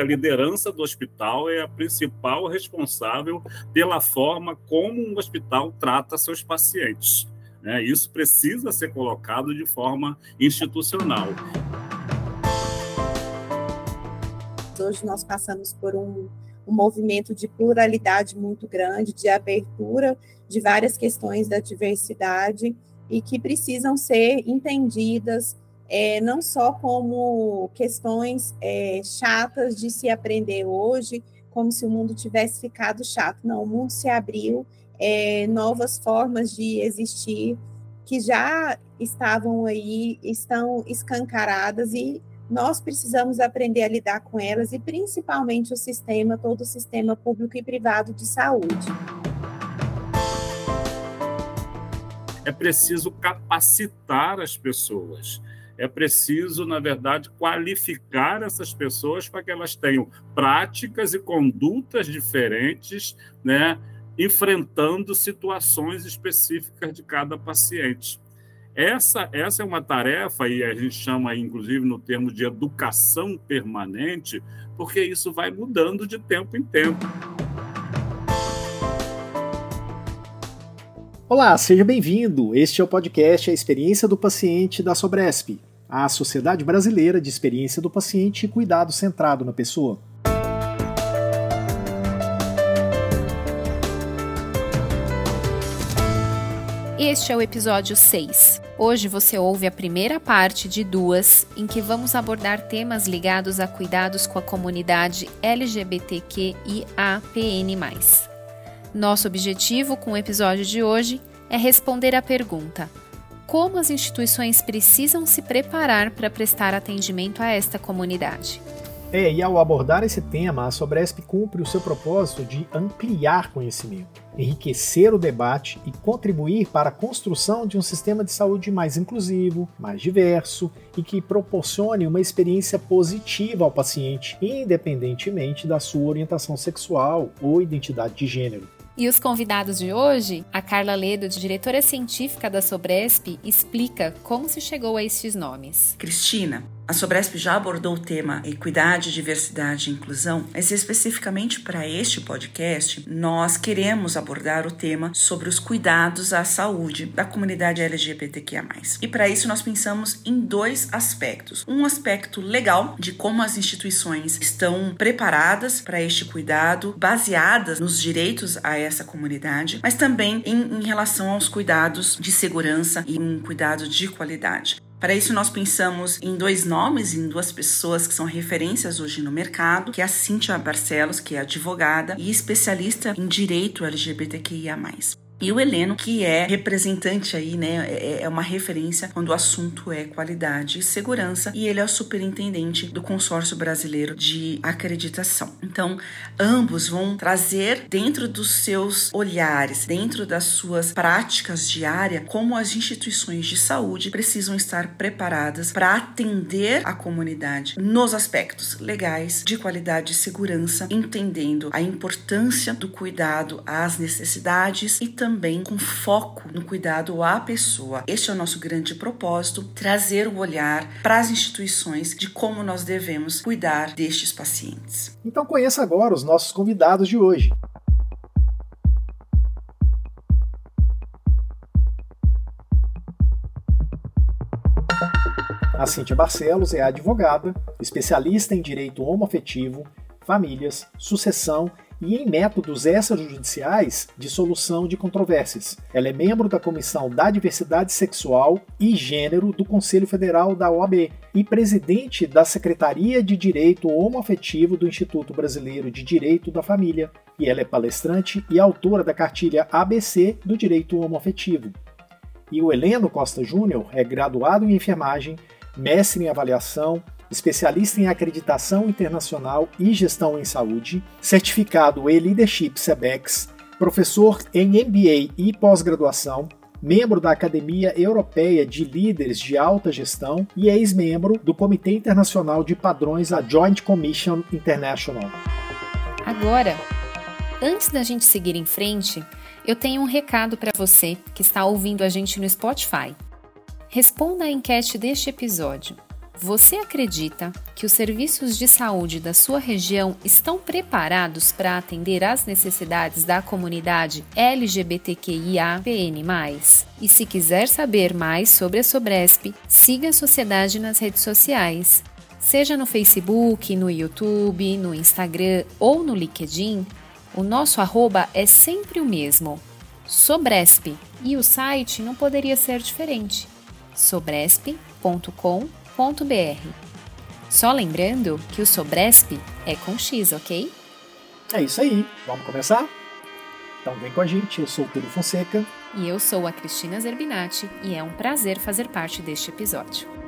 A liderança do hospital é a principal responsável pela forma como um hospital trata seus pacientes. Né? Isso precisa ser colocado de forma institucional. Hoje nós passamos por um, um movimento de pluralidade muito grande, de abertura de várias questões da diversidade e que precisam ser entendidas é, não só como questões é, chatas de se aprender hoje, como se o mundo tivesse ficado chato. Não, o mundo se abriu, é, novas formas de existir que já estavam aí, estão escancaradas e nós precisamos aprender a lidar com elas e principalmente o sistema, todo o sistema público e privado de saúde. É preciso capacitar as pessoas é preciso, na verdade, qualificar essas pessoas para que elas tenham práticas e condutas diferentes, né, enfrentando situações específicas de cada paciente. Essa, essa é uma tarefa, e a gente chama, inclusive, no termo de educação permanente, porque isso vai mudando de tempo em tempo. Olá, seja bem-vindo. Este é o podcast A Experiência do Paciente da Sobresp a Sociedade Brasileira de Experiência do Paciente e Cuidado Centrado na Pessoa. Este é o episódio 6. Hoje você ouve a primeira parte de duas, em que vamos abordar temas ligados a cuidados com a comunidade LGBTQIAPN+. Nosso objetivo com o episódio de hoje é responder à pergunta: como as instituições precisam se preparar para prestar atendimento a esta comunidade. É, e ao abordar esse tema, a Sobresp cumpre o seu propósito de ampliar conhecimento, enriquecer o debate e contribuir para a construção de um sistema de saúde mais inclusivo, mais diverso e que proporcione uma experiência positiva ao paciente, independentemente da sua orientação sexual ou identidade de gênero. E os convidados de hoje, a Carla Ledo, diretora científica da Sobresp, explica como se chegou a estes nomes. Cristina, a Sobresp já abordou o tema equidade, diversidade e inclusão, mas especificamente para este podcast, nós queremos abordar o tema sobre os cuidados à saúde da comunidade LGBTQIA. E para isso nós pensamos em dois aspectos. Um aspecto legal de como as instituições estão preparadas para este cuidado, baseadas nos direitos a essa comunidade, mas também em, em relação aos cuidados de segurança e um cuidado de qualidade. Para isso, nós pensamos em dois nomes, em duas pessoas que são referências hoje no mercado, que é a Cíntia Barcelos, que é advogada e especialista em direito LGBTQIA+. E o Heleno, que é representante aí, né, é, é uma referência quando o assunto é qualidade e segurança, e ele é o superintendente do consórcio brasileiro de acreditação. Então, ambos vão trazer dentro dos seus olhares, dentro das suas práticas diárias, como as instituições de saúde precisam estar preparadas para atender a comunidade nos aspectos legais, de qualidade e segurança, entendendo a importância do cuidado às necessidades e também também com foco no cuidado à pessoa. Este é o nosso grande propósito: trazer o olhar para as instituições de como nós devemos cuidar destes pacientes. Então conheça agora os nossos convidados de hoje. A Cíntia Barcelos é advogada, especialista em direito homoafetivo, famílias, sucessão e em métodos extrajudiciais de solução de controvérsias. Ela é membro da Comissão da Diversidade Sexual e Gênero do Conselho Federal da OAB e presidente da Secretaria de Direito Homoafetivo do Instituto Brasileiro de Direito da Família. E ela é palestrante e autora da cartilha ABC do Direito Homoafetivo. E o Heleno Costa Júnior é graduado em enfermagem, mestre em avaliação, especialista em acreditação internacional e gestão em saúde, certificado em Leadership CEBEX, professor em MBA e pós-graduação, membro da Academia Europeia de Líderes de Alta Gestão e ex-membro do Comitê Internacional de Padrões, a Joint Commission International. Agora, antes da gente seguir em frente, eu tenho um recado para você que está ouvindo a gente no Spotify. Responda a enquete deste episódio Você acredita que os serviços de saúde da sua região estão preparados para atender às necessidades da comunidade LGBTQIA-PN+. E se quiser saber mais sobre a Sobresp, siga a sociedade nas redes sociais. Seja no Facebook, no YouTube, no Instagram ou no LinkedIn, o nosso arroba é sempre o mesmo, Sobresp, e o site não poderia ser diferente, sobresp.com.br só lembrando que o Sobresp é com X, ok? É isso aí, vamos começar? Então vem com a gente, eu sou o Túlio Fonseca. E eu sou a Cristina Zerbinati e é um prazer fazer parte deste episódio.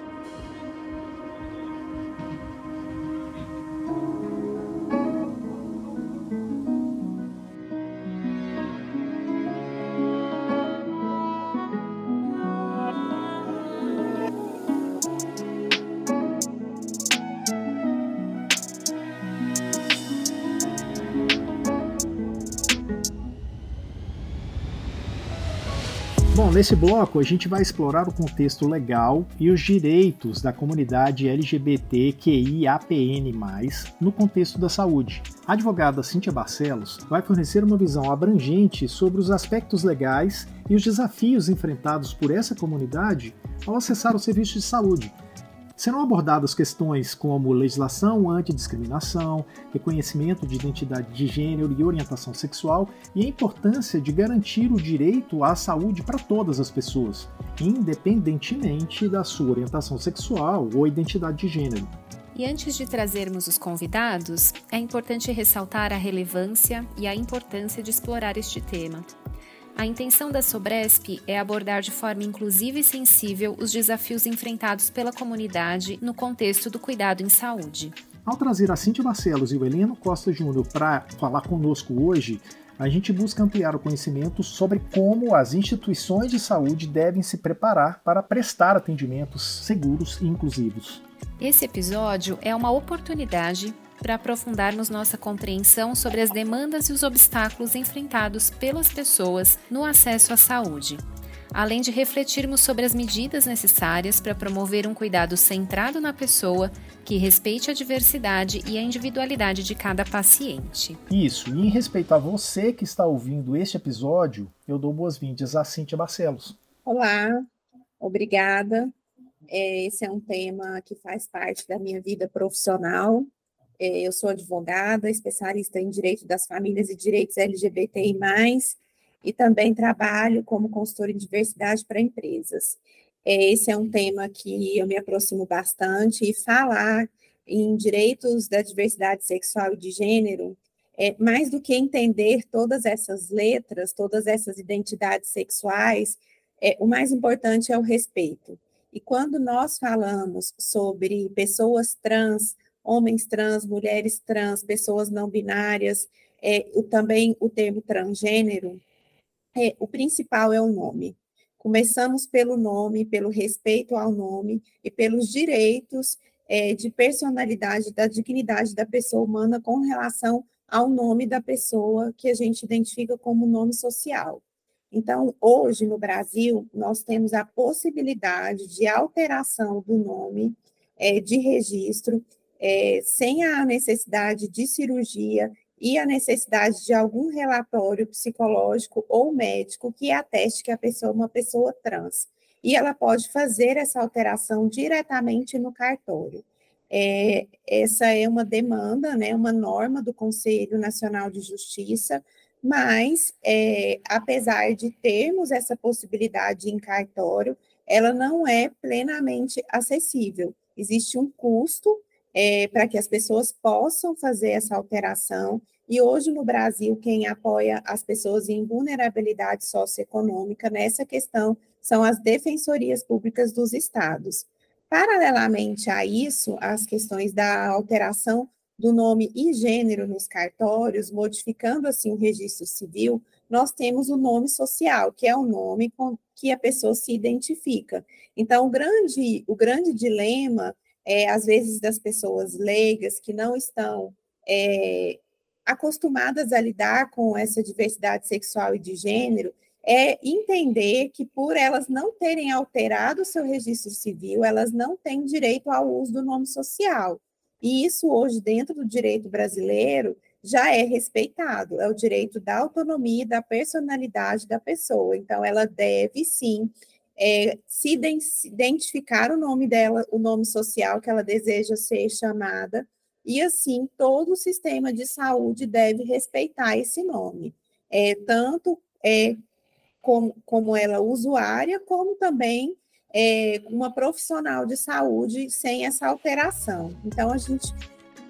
Nesse bloco a gente vai explorar o contexto legal e os direitos da comunidade LGBTQIAPN+, no contexto da saúde. A advogada Cíntia Barcelos vai fornecer uma visão abrangente sobre os aspectos legais e os desafios enfrentados por essa comunidade ao acessar o serviço de saúde, Serão abordadas questões como legislação antidiscriminação, reconhecimento de identidade de gênero e orientação sexual e a importância de garantir o direito à saúde para todas as pessoas, independentemente da sua orientação sexual ou identidade de gênero. E antes de trazermos os convidados, é importante ressaltar a relevância e a importância de explorar este tema. A intenção da Sobresp é abordar de forma inclusiva e sensível os desafios enfrentados pela comunidade no contexto do cuidado em saúde. Ao trazer a Cintia Barcelos e o Heleno Costa Júnior para falar conosco hoje, a gente busca ampliar o conhecimento sobre como as instituições de saúde devem se preparar para prestar atendimentos seguros e inclusivos. Esse episódio é uma oportunidade para aprofundarmos nossa compreensão sobre as demandas e os obstáculos enfrentados pelas pessoas no acesso à saúde, além de refletirmos sobre as medidas necessárias para promover um cuidado centrado na pessoa que respeite a diversidade e a individualidade de cada paciente. Isso, e em respeito a você que está ouvindo este episódio, eu dou boas-vindas a Cíntia Barcelos. Olá, obrigada. É, esse é um tema que faz parte da minha vida profissional eu sou advogada, especialista em direito das famílias e direitos LGBTI+, e também trabalho como consultora em diversidade para empresas. É, esse é um tema que eu me aproximo bastante, e falar em direitos da diversidade sexual e de gênero, é, mais do que entender todas essas letras, todas essas identidades sexuais, é, o mais importante é o respeito. E quando nós falamos sobre pessoas trans, homens trans, mulheres trans, pessoas não binárias, é, o, também o termo transgênero, é, o principal é o nome. Começamos pelo nome, pelo respeito ao nome e pelos direitos é, de personalidade, da dignidade da pessoa humana com relação ao nome da pessoa que a gente identifica como nome social. Então, hoje no Brasil, nós temos a possibilidade de alteração do nome é, de registro é, sem a necessidade de cirurgia e a necessidade de algum relatório psicológico ou médico que ateste que a pessoa é uma pessoa trans. E ela pode fazer essa alteração diretamente no cartório. É, essa é uma demanda, né, uma norma do Conselho Nacional de Justiça, mas, é, apesar de termos essa possibilidade em cartório, ela não é plenamente acessível. Existe um custo é, para que as pessoas possam fazer essa alteração. E hoje no Brasil, quem apoia as pessoas em vulnerabilidade socioeconômica nessa questão são as defensorias públicas dos estados. Paralelamente a isso, as questões da alteração do nome e gênero nos cartórios, modificando assim o registro civil, nós temos o nome social, que é o nome com que a pessoa se identifica. Então, o grande, o grande dilema é, às vezes, das pessoas leigas que não estão é, acostumadas a lidar com essa diversidade sexual e de gênero, é entender que por elas não terem alterado o seu registro civil, elas não têm direito ao uso do nome social. E isso hoje, dentro do direito brasileiro, já é respeitado, é o direito da autonomia e da personalidade da pessoa. Então, ela deve sim é, se identificar o nome dela, o nome social que ela deseja ser chamada, e assim todo o sistema de saúde deve respeitar esse nome, é, tanto é, como, como ela usuária, como também é, uma profissional de saúde sem essa alteração. Então, a gente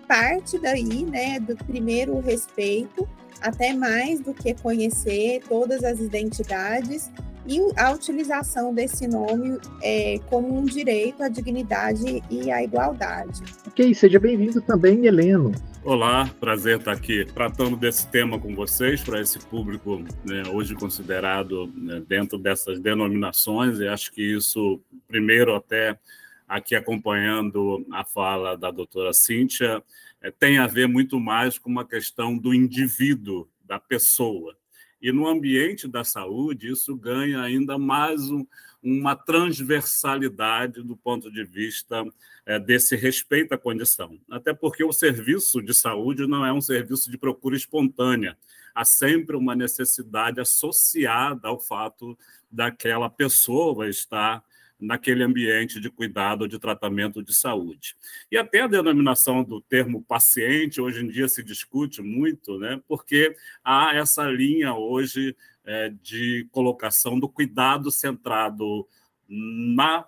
parte daí, né, do primeiro respeito, até mais do que conhecer todas as identidades e a utilização desse nome é, como um direito à dignidade e à igualdade. Ok, seja bem-vindo também, Heleno. Olá, prazer estar aqui tratando desse tema com vocês, para esse público né, hoje considerado né, dentro dessas denominações, e acho que isso, primeiro, até aqui acompanhando a fala da doutora Cíntia, é, tem a ver muito mais com uma questão do indivíduo, da pessoa. E no ambiente da saúde, isso ganha ainda mais um, uma transversalidade do ponto de vista é, desse respeito à condição. Até porque o serviço de saúde não é um serviço de procura espontânea. Há sempre uma necessidade associada ao fato daquela pessoa estar naquele ambiente de cuidado de tratamento de saúde. E até a denominação do termo paciente, hoje em dia se discute muito, né, porque há essa linha hoje é, de colocação do cuidado centrado na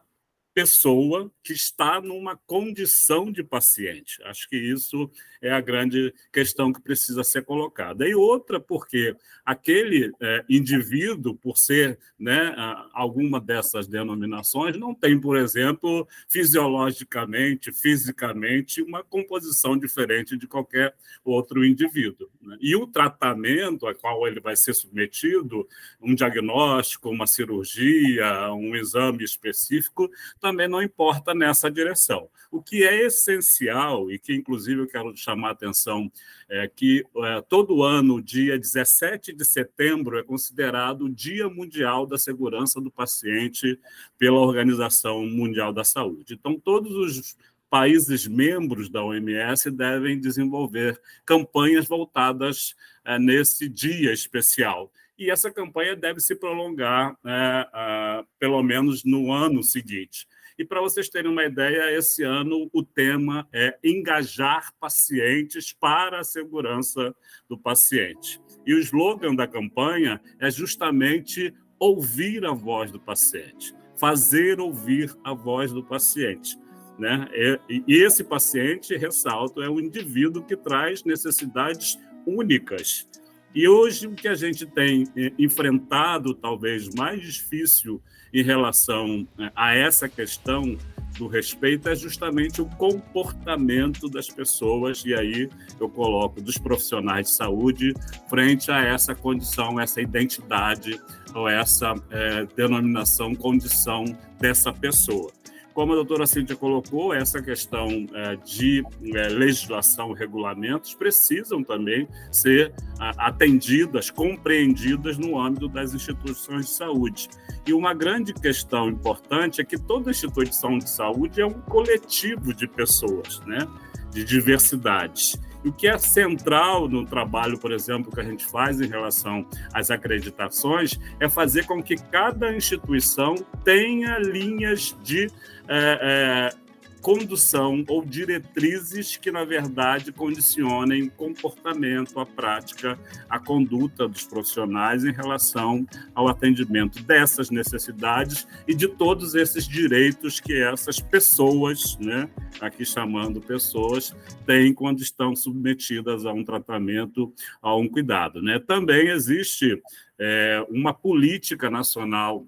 pessoa que está numa condição de paciente. Acho que isso é a grande questão que precisa ser colocada. E outra, porque aquele é, indivíduo, por ser né, alguma dessas denominações, não tem, por exemplo, fisiologicamente, fisicamente, uma composição diferente de qualquer outro indivíduo. Né? E o tratamento a qual ele vai ser submetido, um diagnóstico, uma cirurgia, um exame específico, também não importa nessa direção. O que é essencial, e que inclusive eu quero chamar a atenção, é que é, todo ano, dia 17 de setembro, é considerado o Dia Mundial da Segurança do Paciente pela Organização Mundial da Saúde. Então, todos os países membros da OMS devem desenvolver campanhas voltadas é, nesse dia especial e essa campanha deve se prolongar é, pelo menos no ano seguinte. E para vocês terem uma ideia, esse ano o tema é engajar pacientes para a segurança do paciente. E o slogan da campanha é justamente ouvir a voz do paciente, fazer ouvir a voz do paciente. Né? E esse paciente, ressalto, é um indivíduo que traz necessidades únicas. E hoje o que a gente tem eh, enfrentado, talvez mais difícil em relação né, a essa questão do respeito é justamente o comportamento das pessoas, e aí eu coloco dos profissionais de saúde frente a essa condição, essa identidade ou essa é, denominação, condição dessa pessoa. Como a doutora Cíntia colocou, essa questão é, de é, legislação, regulamentos, precisam também ser atendidas, compreendidas no âmbito das instituições de saúde. E uma grande questão importante é que toda instituição de saúde é um coletivo de pessoas, né? de diversidades. E o que é central no trabalho, por exemplo, que a gente faz em relação às acreditações, é fazer com que cada instituição tenha linhas de é, é, condução ou diretrizes que, na verdade, condicionem o comportamento, a prática, a conduta dos profissionais em relação ao atendimento dessas necessidades e de todos esses direitos que essas pessoas, né, aqui chamando pessoas, têm quando estão submetidas a um tratamento, a um cuidado. Né? Também existe é, uma política nacional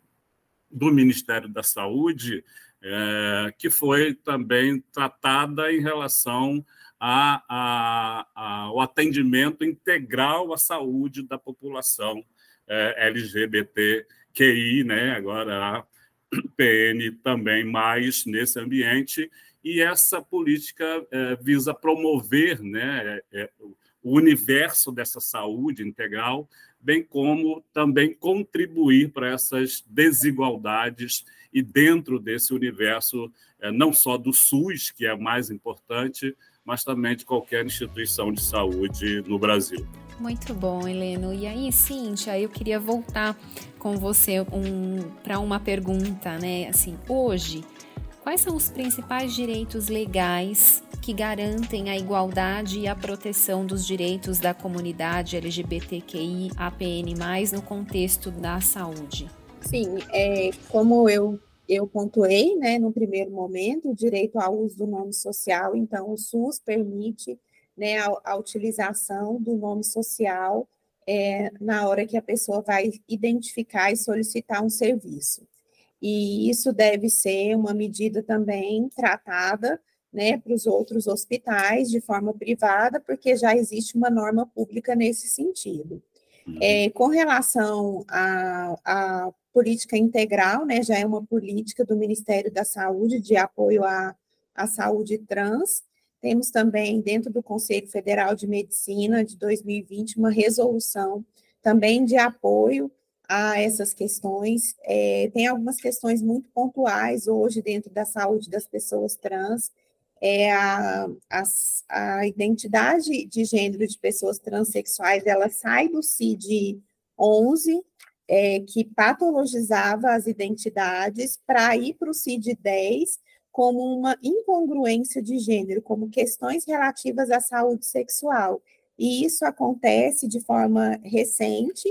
do Ministério da Saúde é, que foi também tratada em relação ao atendimento integral à saúde da população é, LGBTQI, né? agora a PN também mais nesse ambiente, e essa política é, visa promover né, é, é, o universo dessa saúde integral bem como também contribuir para essas desigualdades e dentro desse universo, é, não só do SUS, que é mais importante, mas também de qualquer instituição de saúde no Brasil. Muito bom, Heleno. E aí, Cíntia, eu queria voltar com você um, para uma pergunta, né? Assim, hoje, quais são os principais direitos legais que garantem a igualdade e a proteção dos direitos da comunidade LGBTQI APN+, no contexto da saúde? Sim, é, como eu eu pontuei, né, no primeiro momento, o direito ao uso do nome social, então o SUS permite né, a, a utilização do nome social é, na hora que a pessoa vai identificar e solicitar um serviço. E isso deve ser uma medida também tratada né, para os outros hospitais de forma privada, porque já existe uma norma pública nesse sentido. Uhum. É, com relação à política integral, né, já é uma política do Ministério da Saúde de apoio à, à saúde trans. Temos também, dentro do Conselho Federal de Medicina de 2020, uma resolução também de apoio a essas questões. É, tem algumas questões muito pontuais hoje dentro da saúde das pessoas trans, é a, a, a, identidade de gênero de pessoas transexuais, ela sai do CID-11, é, que patologizava as identidades, para ir para o CID-10 como uma incongruência de gênero, como questões relativas à saúde sexual. E isso acontece de forma recente,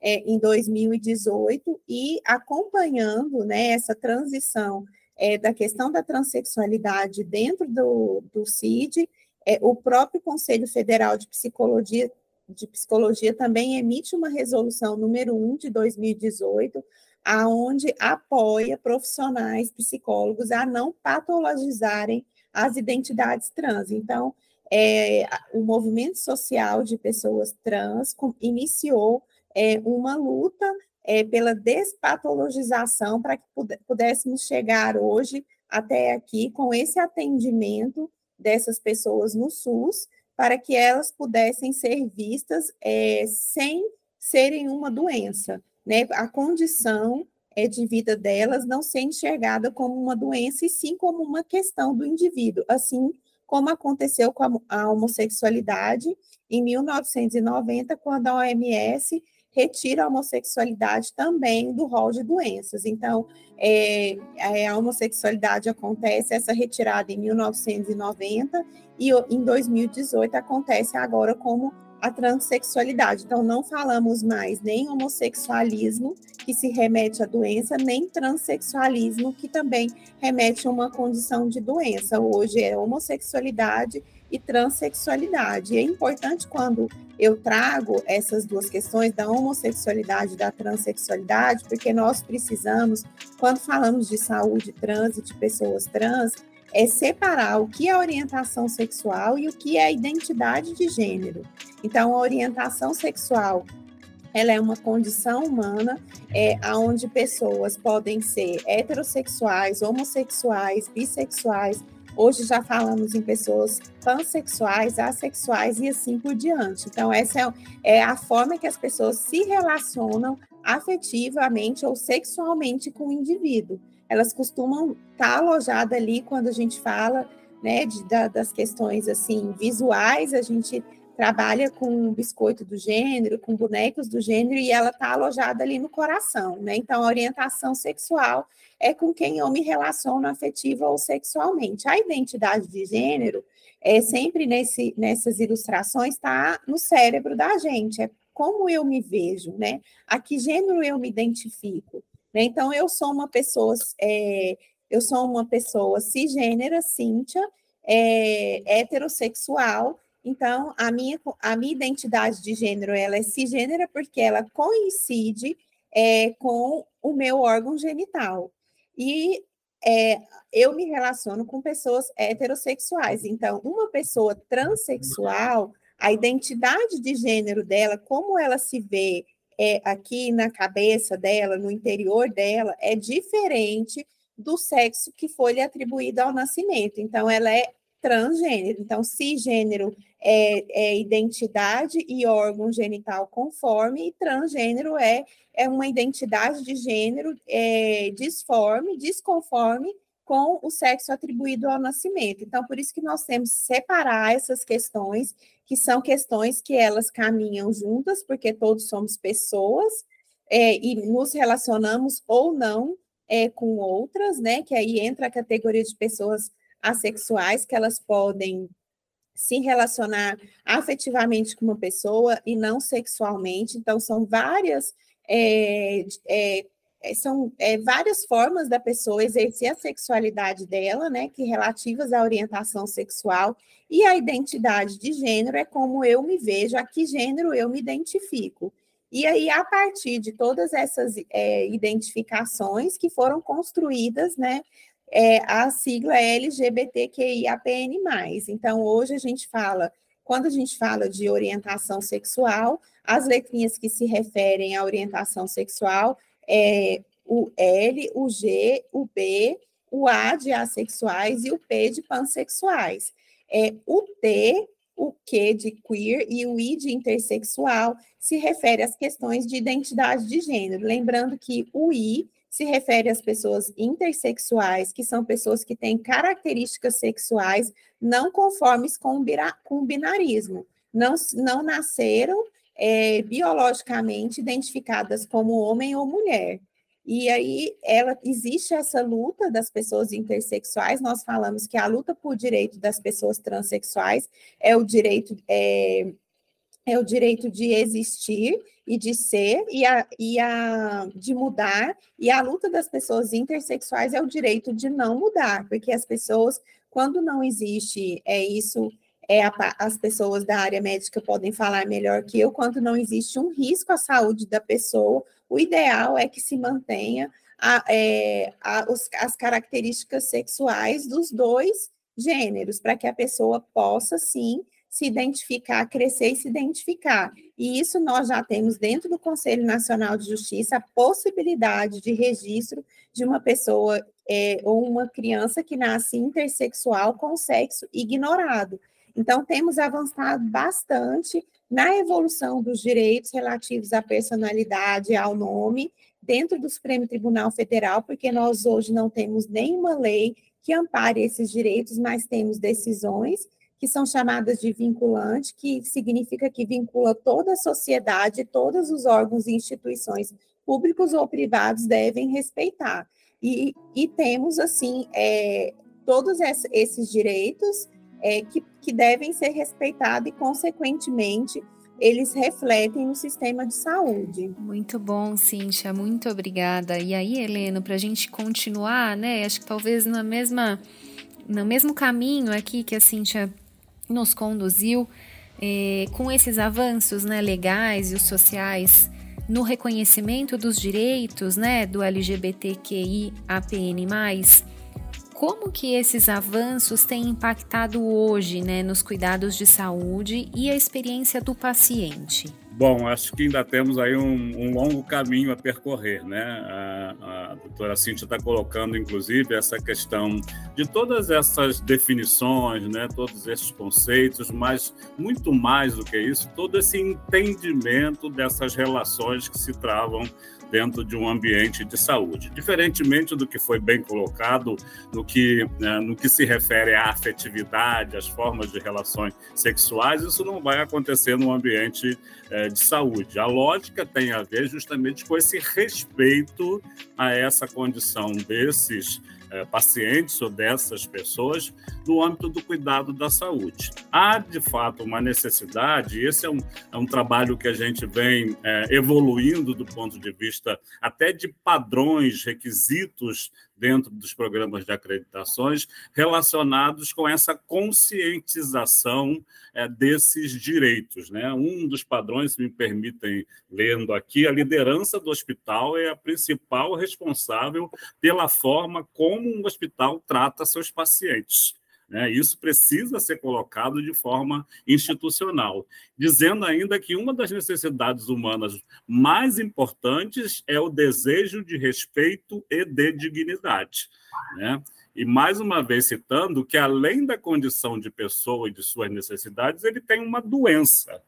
é, em 2018, e acompanhando né, essa transição é, da questão da transexualidade dentro do, do CID, é, o próprio Conselho Federal de Psicologia, de Psicologia também emite uma resolução número 1 de 2018, aonde apoia profissionais psicólogos a não patologizarem as identidades trans. Então, é, o movimento social de pessoas trans iniciou é, uma luta é, pela despatologização para que pudéssemos chegar hoje até aqui com esse atendimento dessas pessoas no SUS, para que elas pudessem ser vistas é, sem serem uma doença. Né? A condição é, de vida delas não ser enxergada como uma doença, e sim como uma questão do indivíduo, assim como aconteceu com a, a homossexualidade em 1990, quando a OMS retira a homossexualidade também do rol de doenças. Então, é, é a homossexualidade acontece, essa retirada em 1990, e em 2018 acontece agora como a transexualidade. Então, não falamos mais nem homossexualismo, que se remete à doença, nem transexualismo, que também remete a uma condição de doença. Hoje é homossexualidade e transexualidade. E é importante quando eu trago essas duas questões da homossexualidade e da transexualidade, porque nós precisamos, quando falamos de saúde trans e de pessoas trans, é separar o que é orientação sexual e o que é identidade de gênero. Então, a orientação sexual ela é uma condição humana é, onde pessoas podem ser heterossexuais, homossexuais, bissexuais, Hoje já falamos em pessoas pansexuais, assexuais e assim por diante. Então, essa é, é a forma que as pessoas se relacionam afetivamente ou sexualmente com o indivíduo. Elas costumam estar alojadas ali quando a gente fala né, de, da, das questões assim visuais, a gente trabalha com biscoito do gênero, com bonecos do gênero, e ela está alojada ali no coração, né? Então, a orientação sexual é com quem eu me relaciono afetiva ou sexualmente. A identidade de gênero, é sempre nesse, nessas ilustrações, está no cérebro da gente, é como eu me vejo, né? A que gênero eu me identifico. Né? Então, eu sou uma pessoa, é, eu sou uma pessoa cisgênera, Cíntia, é, heterossexual, então, a minha, a minha identidade de gênero, ela é cisgênera porque ela coincide é, com o meu órgão genital. E é, eu me relaciono com pessoas heterossexuais. Então, uma pessoa transexual, a identidade de gênero dela, como ela se vê é, aqui na cabeça dela, no interior dela, é diferente do sexo que foi lhe atribuído ao nascimento. Então, ela é transgênero. Então, cisgênero é, é identidade e órgão genital conforme, e transgênero é, é uma identidade de gênero é, disforme, desconforme com o sexo atribuído ao nascimento. Então, por isso que nós temos que separar essas questões, que são questões que elas caminham juntas, porque todos somos pessoas, é, e nos relacionamos ou não é, com outras, né? Que aí entra a categoria de pessoas assexuais, que elas podem se relacionar afetivamente com uma pessoa e não sexualmente. Então, são várias é, é, é, são é, várias formas da pessoa exercer a sexualidade dela, né, que relativas à orientação sexual e à identidade de gênero é como eu me vejo, a que gênero eu me identifico. E aí, a partir de todas essas é, identificações que foram construídas, né, é, a sigla LGBTQIAPN+. Então, hoje a gente fala, quando a gente fala de orientação sexual, as letrinhas que se referem à orientação sexual é o L, o G, o B, o A de assexuais e o P de pansexuais. É, o T, o Q de queer e o I de intersexual se refere às questões de identidade de gênero. Lembrando que o I se refere às pessoas intersexuais, que são pessoas que têm características sexuais não conformes com o binarismo, não, não nasceram é, biologicamente identificadas como homem ou mulher. E aí ela existe essa luta das pessoas intersexuais. Nós falamos que a luta por direito das pessoas transexuais é o direito é, é o direito de existir e de ser e a, e a de mudar e a luta das pessoas intersexuais é o direito de não mudar, porque as pessoas quando não existe é isso é, a, as pessoas da área médica podem falar melhor que eu, quando não existe um risco à saúde da pessoa, o ideal é que se mantenha a, é, a, os, as características sexuais dos dois gêneros, para que a pessoa possa, sim, se identificar, crescer e se identificar. E isso nós já temos dentro do Conselho Nacional de Justiça a possibilidade de registro de uma pessoa é, ou uma criança que nasce intersexual com sexo ignorado. Então, temos avançado bastante na evolução dos direitos relativos à personalidade, ao nome, dentro do Supremo Tribunal Federal, porque nós hoje não temos nenhuma lei que ampare esses direitos, mas temos decisões que são chamadas de vinculante, que significa que vincula toda a sociedade, todos os órgãos e instituições públicos ou privados devem respeitar. E, e temos, assim, é, todos esses direitos é, que, que devem ser respeitados e, consequentemente, eles refletem no sistema de saúde. Muito bom, Cíntia, muito obrigada. E aí, Helena, para a gente continuar, né? Acho que talvez na mesma, no mesmo caminho aqui que a Cíntia nos conduziu, é, com esses avanços né, legais e os sociais no reconhecimento dos direitos né, do LGBTQI APN+, como que esses avanços têm impactado hoje né, nos cuidados de saúde e a experiência do paciente? Bom, acho que ainda temos aí um, um longo caminho a percorrer, né? A, a doutora Cintia está colocando, inclusive, essa questão de todas essas definições, né? Todos esses conceitos, mas muito mais do que isso, todo esse entendimento dessas relações que se travam dentro de um ambiente de saúde. Diferentemente do que foi bem colocado no que, né, no que se refere à afetividade, às formas de relações sexuais, isso não vai acontecer no ambiente é, de saúde. A lógica tem a ver justamente com esse respeito a essa condição desses pacientes ou dessas pessoas no âmbito do cuidado da saúde. Há, de fato, uma necessidade, e esse é um, é um trabalho que a gente vem é, evoluindo do ponto de vista até de padrões, requisitos dentro dos programas de acreditações relacionados com essa conscientização é, desses direitos. Né? Um dos padrões, se me permitem lendo aqui, a liderança do hospital é a principal responsável pela forma como um hospital trata seus pacientes. Né? Isso precisa ser colocado de forma institucional, dizendo ainda que uma das necessidades humanas mais importantes é o desejo de respeito e de dignidade. Né? E mais uma vez citando que, além da condição de pessoa e de suas necessidades, ele tem uma doença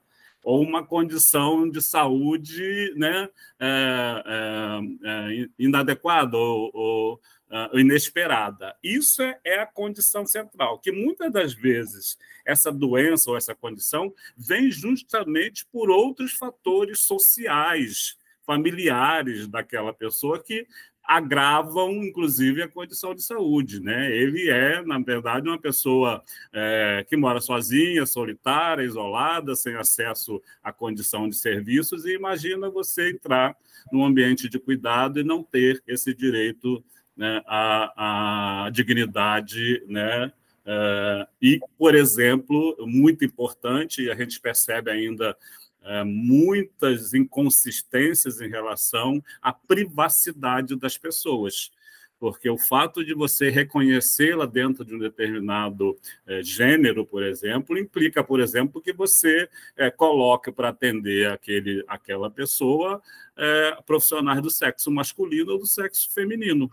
ou uma condição de saúde né, é, é, é, inadequada ou, ou uh, inesperada. Isso é, é, a condição central, que muitas das vezes essa doença ou essa condição vem justamente por outros fatores sociais, familiares daquela pessoa que agravam, inclusive, a condição de saúde. Né? Ele é, na verdade, uma pessoa é, que mora sozinha, solitária, isolada, sem acesso à condição de serviços, e imagina você entrar num ambiente de cuidado e não ter esse direito né, à, à dignidade, né? É, e, por exemplo, muito importante, a gente percebe ainda é, muitas inconsistências em relação à privacidade das pessoas. Porque o fato de você reconhecê-la dentro de um determinado é, gênero, por exemplo, implica, por exemplo, que você é, coloque para atender aquele, aquela pessoa é, profissionais do sexo masculino ou do sexo feminino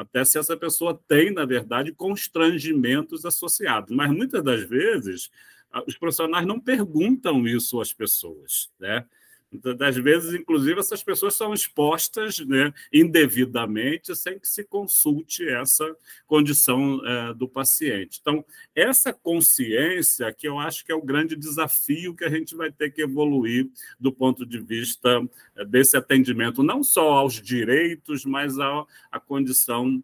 até se essa pessoa tem, na verdade, constrangimentos associados. Mas muitas das vezes os profissionais não perguntam isso às pessoas, né? Das vezes, inclusive, essas pessoas são expostas né, indevidamente sem que se consulte essa condição é, do paciente. Então, essa consciência que eu acho que é o grande desafio que a gente vai ter que evoluir do ponto de vista é, desse atendimento, não só aos direitos, mas à, à condição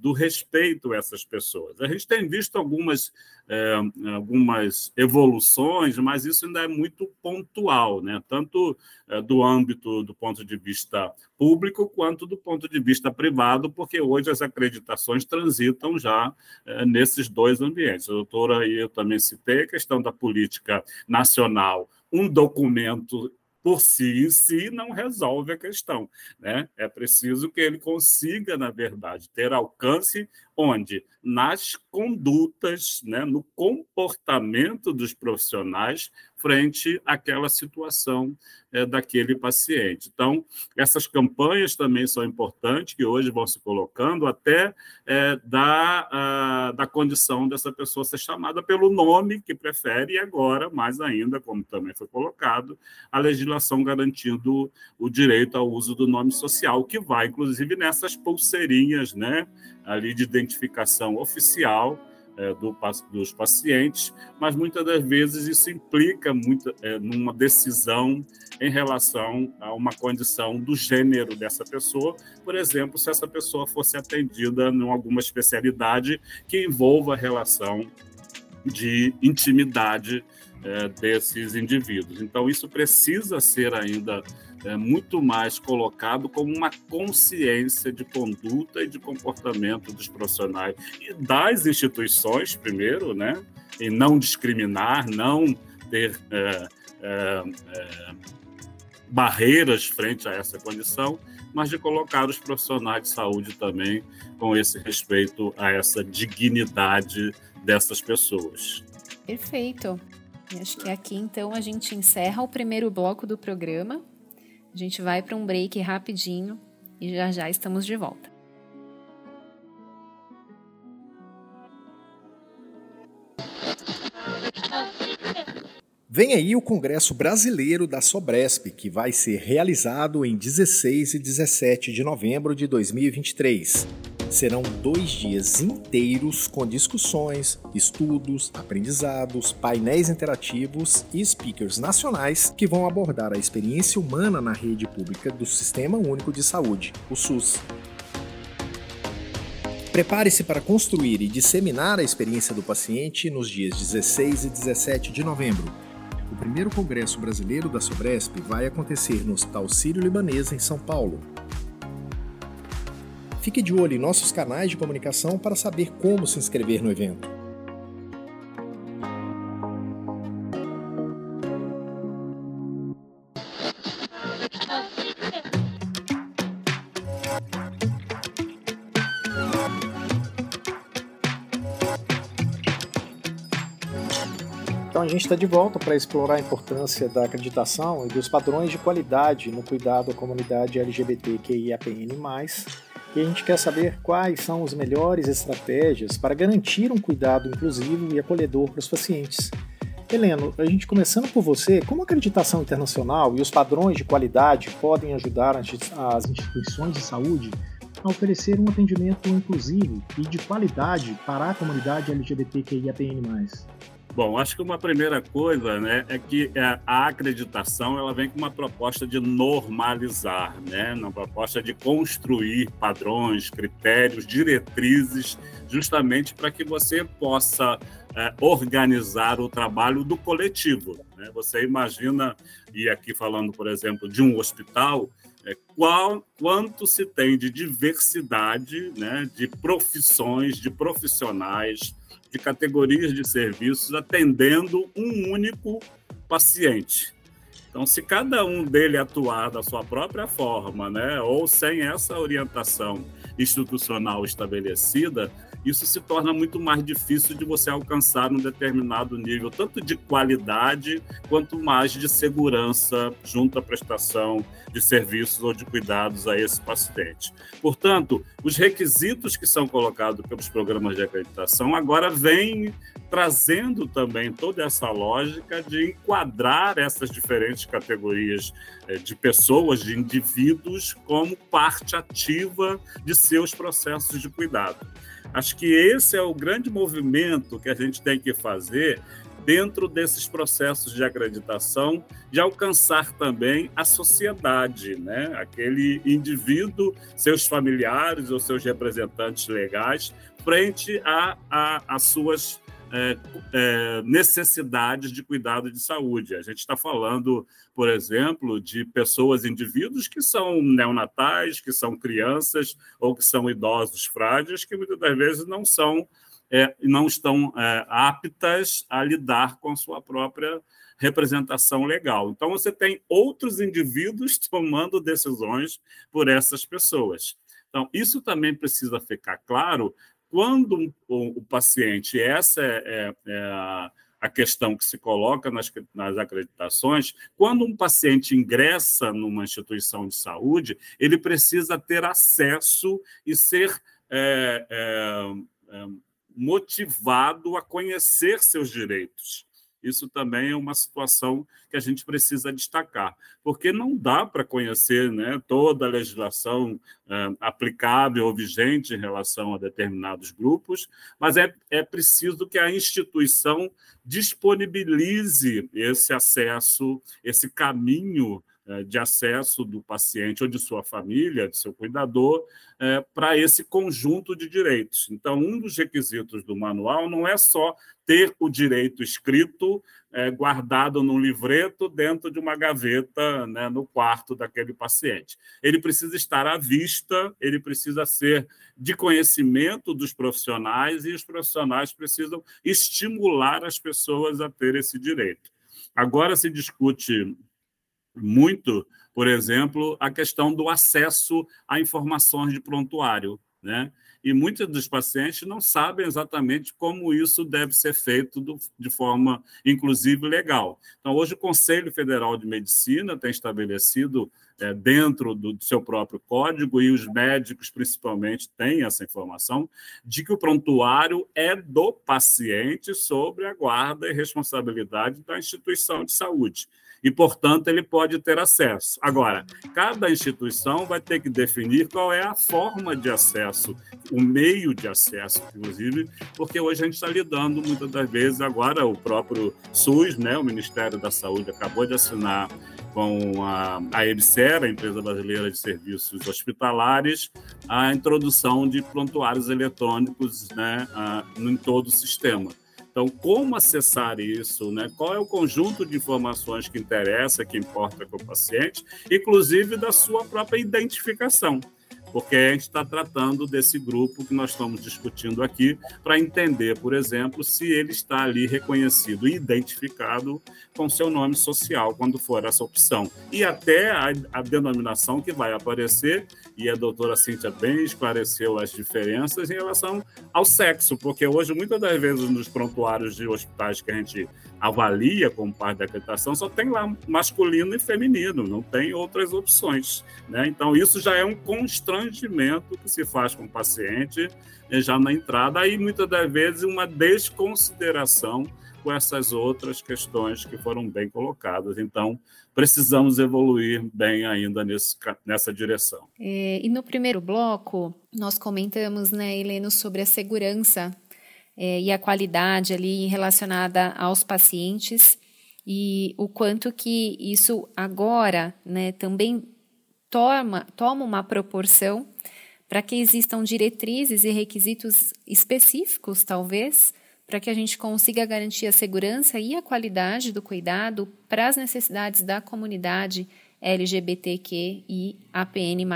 do respeito a essas pessoas. A gente tem visto algumas, é, algumas evoluções, mas isso ainda é muito pontual, né? tanto é, do âmbito do ponto de vista público quanto do ponto de vista privado, porque hoje as acreditações transitam já nesses dois ambientes. A doutora eu também citei a questão da política nacional, um documento por si em si não resolve a questão. Né? É preciso que ele consiga, na verdade, ter alcance onde? Nas condutas, né? no comportamento dos profissionais frente àquela situação é, daquele paciente. Então, essas campanhas também são importantes, que hoje vão se colocando até é, da, a, da condição dessa pessoa ser chamada pelo nome que prefere, e agora, mais ainda, como também foi colocado, a legislação garantindo o direito ao uso do nome social, que vai, inclusive, nessas pulseirinhas né, ali de identificação oficial, é, do, dos pacientes, mas muitas das vezes isso implica muito, é, numa decisão em relação a uma condição do gênero dessa pessoa, por exemplo, se essa pessoa fosse atendida em alguma especialidade que envolva a relação de intimidade é, desses indivíduos. Então, isso precisa ser ainda é, muito mais colocado como uma consciência de conduta e de comportamento dos profissionais e das instituições, primeiro, né? E não discriminar, não ter é, é, é, barreiras frente a essa condição, mas de colocar os profissionais de saúde também com esse respeito a essa dignidade dessas pessoas. Perfeito. Acho que aqui então a gente encerra o primeiro bloco do programa. A gente vai para um break rapidinho e já já estamos de volta. Vem aí o Congresso Brasileiro da Sobresp, que vai ser realizado em 16 e 17 de novembro de 2023. Serão dois dias inteiros com discussões, estudos, aprendizados, painéis interativos e speakers nacionais que vão abordar a experiência humana na rede pública do Sistema Único de Saúde, o SUS. Prepare-se para construir e disseminar a experiência do paciente nos dias 16 e 17 de novembro. O primeiro Congresso Brasileiro da Sobresp vai acontecer no Hospital Sírio-Libanês, em São Paulo, Fique de olho em nossos canais de comunicação para saber como se inscrever no evento. Então a gente está de volta para explorar a importância da acreditação e dos padrões de qualidade no cuidado à comunidade LGBTQIAPN+, e a gente quer saber quais são as melhores estratégias para garantir um cuidado inclusivo e acolhedor para os pacientes. Heleno, a gente começando por você, como a acreditação internacional e os padrões de qualidade podem ajudar as instituições de saúde a oferecer um atendimento inclusivo e de qualidade para a comunidade LGBTQIAPN+. Bom, acho que uma primeira coisa né, é que é, a acreditação ela vem com uma proposta de normalizar, né, uma proposta de construir padrões, critérios, diretrizes, justamente para que você possa é, organizar o trabalho do coletivo. Né? Você imagina, e aqui falando, por exemplo, de um hospital, é, qual, quanto se tem de diversidade né, de profissões, de profissionais, de categorias de serviços atendendo um único paciente. Então, se cada um dele atuar da sua própria forma, né, ou sem essa orientação institucional estabelecida, isso se torna muito mais difícil de você alcançar um determinado nível, tanto de qualidade quanto mais de segurança junto à prestação de serviços ou de cuidados a esse paciente. Portanto, os requisitos que são colocados pelos programas de acreditação agora vêm trazendo também toda essa lógica de enquadrar essas diferentes categorias eh, de pessoas, de indivíduos, como parte ativa de seus processos de cuidado. Acho que esse é o grande movimento que a gente tem que fazer dentro desses processos de acreditação, de alcançar também a sociedade, né? aquele indivíduo, seus familiares ou seus representantes legais, frente às suas é, é, necessidades de cuidado de saúde. A gente está falando, por exemplo, de pessoas, indivíduos que são neonatais, que são crianças ou que são idosos frágeis, que muitas das vezes não são é, não estão é, aptas a lidar com a sua própria representação legal. Então, você tem outros indivíduos tomando decisões por essas pessoas. Então, isso também precisa ficar claro quando o, o paciente, essa é, é, é a, a, questão que se coloca nas, nas acreditações, quando um paciente ingressa numa instituição de saúde, ele precisa ter acesso e ser é, é, é motivado a conhecer seus direitos. Isso também é uma situação que a gente precisa destacar, porque não dá para conhecer né, toda a legislação é, aplicável ou vigente em relação a determinados grupos, mas é, é preciso que a instituição disponibilize esse acesso, esse caminho de acesso do paciente ou de sua família, de seu cuidador, é, para esse conjunto de direitos. Então, um dos requisitos do manual não é só ter o direito escrito, é, guardado num livreto dentro de uma gaveta né, no quarto daquele paciente. Ele precisa estar à vista, ele precisa ser de conhecimento dos profissionais e os profissionais precisam estimular as pessoas a ter esse direito. Agora se discute muito, por exemplo, a questão do acesso a informações de prontuário, né? E muitos dos pacientes não sabem exatamente como isso deve ser feito do, de forma, inclusive, legal. Então, hoje, o Conselho Federal de Medicina tem estabelecido, é, dentro do, do seu próprio código, e os médicos, principalmente, têm essa informação, de que o prontuário é do paciente sobre a guarda e responsabilidade da instituição de saúde e, portanto, ele pode ter acesso. Agora, cada instituição vai ter que definir qual é a forma de acesso, o meio de acesso, inclusive, porque hoje a gente está lidando muitas das vezes, agora o próprio SUS, né, o Ministério da Saúde, acabou de assinar com a, a EBSER, a Empresa Brasileira de Serviços Hospitalares, a introdução de prontuários eletrônicos né, a, em todo o sistema. Então, como acessar isso? Né? Qual é o conjunto de informações que interessa, que importa para o paciente, inclusive da sua própria identificação porque a gente está tratando desse grupo que nós estamos discutindo aqui para entender, por exemplo, se ele está ali reconhecido e identificado com seu nome social, quando for essa opção. E até a, a denominação que vai aparecer, e a doutora Cíntia bem esclareceu as diferenças em relação ao sexo, porque hoje, muitas das vezes, nos prontuários de hospitais que a gente avalia como parte da acreditação, só tem lá masculino e feminino, não tem outras opções. Né? Então, isso já é um constrangimento que se faz com o paciente eh, já na entrada, aí muitas das vezes uma desconsideração com essas outras questões que foram bem colocadas. Então, precisamos evoluir bem ainda nesse, nessa direção. É, e no primeiro bloco, nós comentamos, né, Heleno, sobre a segurança é, e a qualidade ali relacionada aos pacientes e o quanto que isso agora né, também toma, toma uma proporção para que existam diretrizes e requisitos específicos, talvez, para que a gente consiga garantir a segurança e a qualidade do cuidado para as necessidades da comunidade LGBTQ e APN+.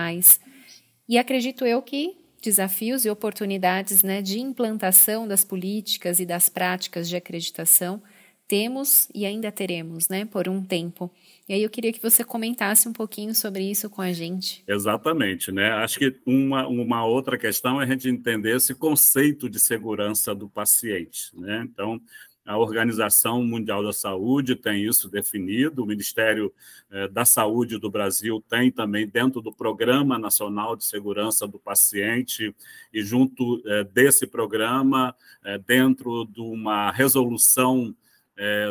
E acredito eu que desafios e oportunidades né, de implantação das políticas e das práticas de acreditação temos e ainda teremos, né, por um tempo. E aí eu queria que você comentasse um pouquinho sobre isso com a gente. Exatamente, né? Acho que uma, uma outra questão é a gente entender esse conceito de segurança do paciente, né? Então, a Organização Mundial da Saúde tem isso definido, o Ministério eh, da Saúde do Brasil tem também dentro do Programa Nacional de Segurança do Paciente, e junto eh, desse programa, eh, dentro de uma resolução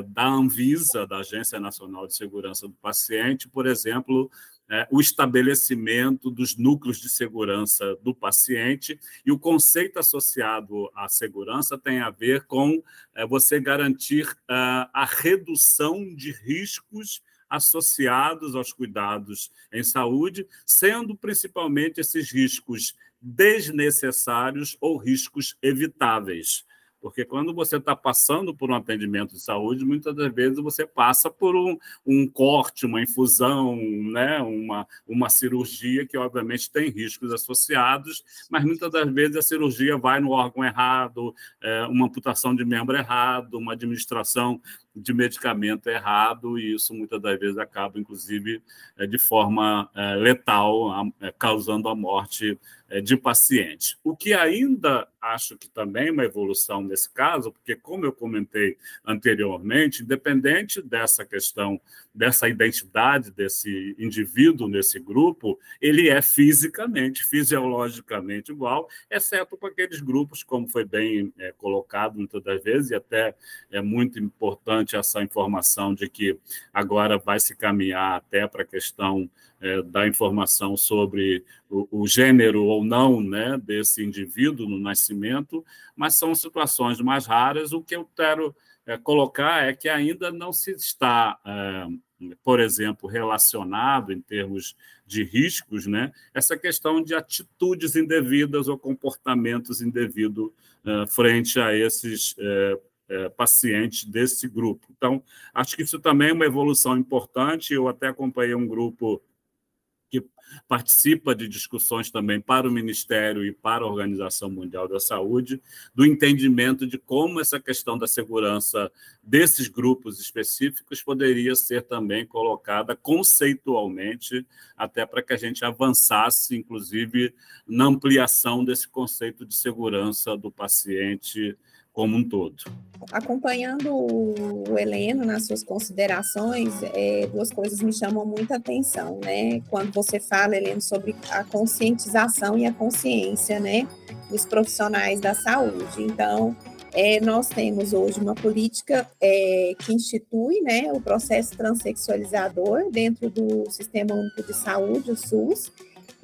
da Anvisa, da Agência Nacional de Segurança do Paciente, por exemplo, é, o estabelecimento dos núcleos de segurança do paciente e o conceito associado à segurança tem a ver com é, você garantir uh, a redução de riscos associados aos cuidados em saúde, sendo principalmente esses riscos desnecessários ou riscos evitáveis. Porque quando você está passando por um atendimento de saúde, muitas das vezes você passa por um, um corte, uma infusão, né? uma, uma cirurgia que, obviamente, tem riscos associados, mas muitas das vezes a cirurgia vai no órgão errado, é, uma amputação de membro errado, uma administração de medicamento errado, e isso muitas das vezes acaba, inclusive, é, de forma é, letal, é, causando a morte de paciente. O que ainda acho que também é uma evolução nesse caso, porque, como eu comentei anteriormente, independente dessa questão, dessa identidade desse indivíduo nesse grupo, ele é fisicamente, fisiologicamente igual, exceto para aqueles grupos, como foi bem é, colocado muitas das vezes, e até é muito importante essa informação de que agora vai se caminhar até para a questão é, da informação sobre o, o, gênero ou não né, desse indivíduo no nascimento, mas são situações mais raras. O que eu quero é, colocar é que ainda não se está, é, por exemplo, relacionado em termos de riscos, né, essa questão de atitudes indevidas ou comportamentos indevidos é, frente a esses é, é, pacientes desse grupo. Então, acho que isso também é uma evolução importante. Eu até acompanhei um grupo que participa de discussões também para o Ministério e para a Organização Mundial da Saúde, do entendimento de como essa questão da segurança desses grupos específicos poderia ser também colocada conceitualmente, até para que a gente avançasse, inclusive, na ampliação desse conceito de segurança do paciente como um todo. Acompanhando o Heleno nas suas considerações, é, duas coisas me chamam muita atenção, né? Quando você fala, Heleno, sobre a conscientização e a consciência, né, dos profissionais da saúde. Então, é, nós temos hoje uma política é, que institui né, o processo transexualizador dentro do Sistema Único de Saúde, o SUS,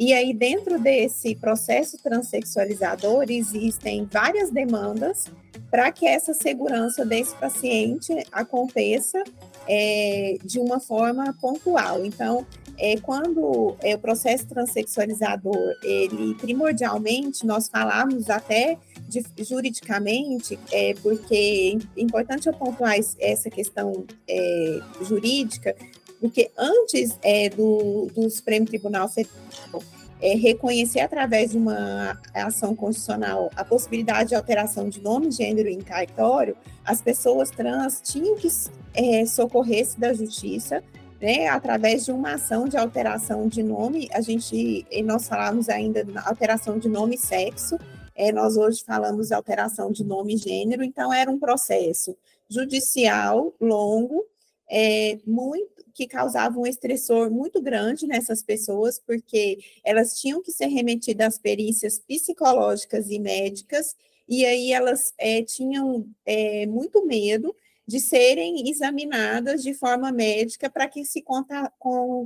e aí, dentro desse processo transexualizador, existem várias demandas para que essa segurança desse paciente aconteça é, de uma forma pontual. Então, é, quando é, o processo transexualizador, ele primordialmente, nós falamos até de, juridicamente, é, porque é importante eu pontuar essa questão é, jurídica, porque antes é, do, do Supremo Tribunal Federal é, reconhecer através de uma ação constitucional a possibilidade de alteração de nome, gênero e cartório, as pessoas trans tinham que é, socorrer-se da justiça né, através de uma ação de alteração de nome, a gente, nós falamos ainda alteração de nome e sexo, é, nós hoje falamos alteração de nome e gênero, então era um processo judicial longo, é, muito que causava um estressor muito grande nessas pessoas, porque elas tinham que ser remetidas às perícias psicológicas e médicas, e aí elas é, tinham é, muito medo de serem examinadas de forma médica para que se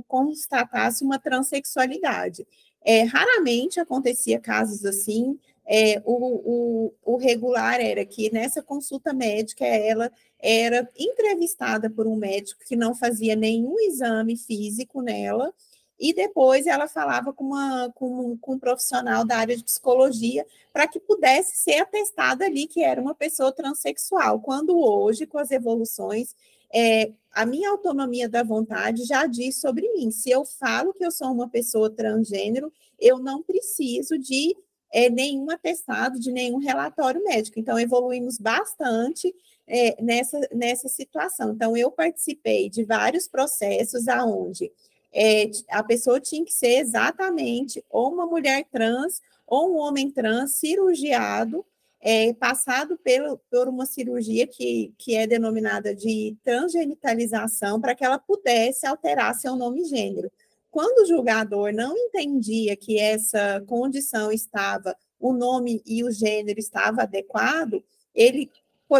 constatasse uma transexualidade. É, raramente acontecia casos assim, é, o, o, o, regular era que nessa consulta médica ela era entrevistada por um médico que não fazia nenhum exame físico nela, e depois ela falava com, uma, com, com um profissional da área de psicologia para que pudesse ser atestada ali que era uma pessoa transexual, quando hoje, com as evoluções, é, a minha autonomia da vontade já diz sobre mim. Se eu falo que eu sou uma pessoa transgênero, eu não preciso de é, nenhum atestado, de nenhum relatório médico. Então, evoluímos bastante é, nessa, nessa situação. Então, eu participei de vários processos aonde é, a pessoa tinha que ser exatamente ou uma mulher trans ou um homem trans cirurgiado, é, passado pelo, por uma cirurgia que, que é denominada de transgenitalização, para que ela pudesse alterar seu nome e gênero. Quando o julgador não entendia que essa condição estava, o nome e o gênero estava adequado, ele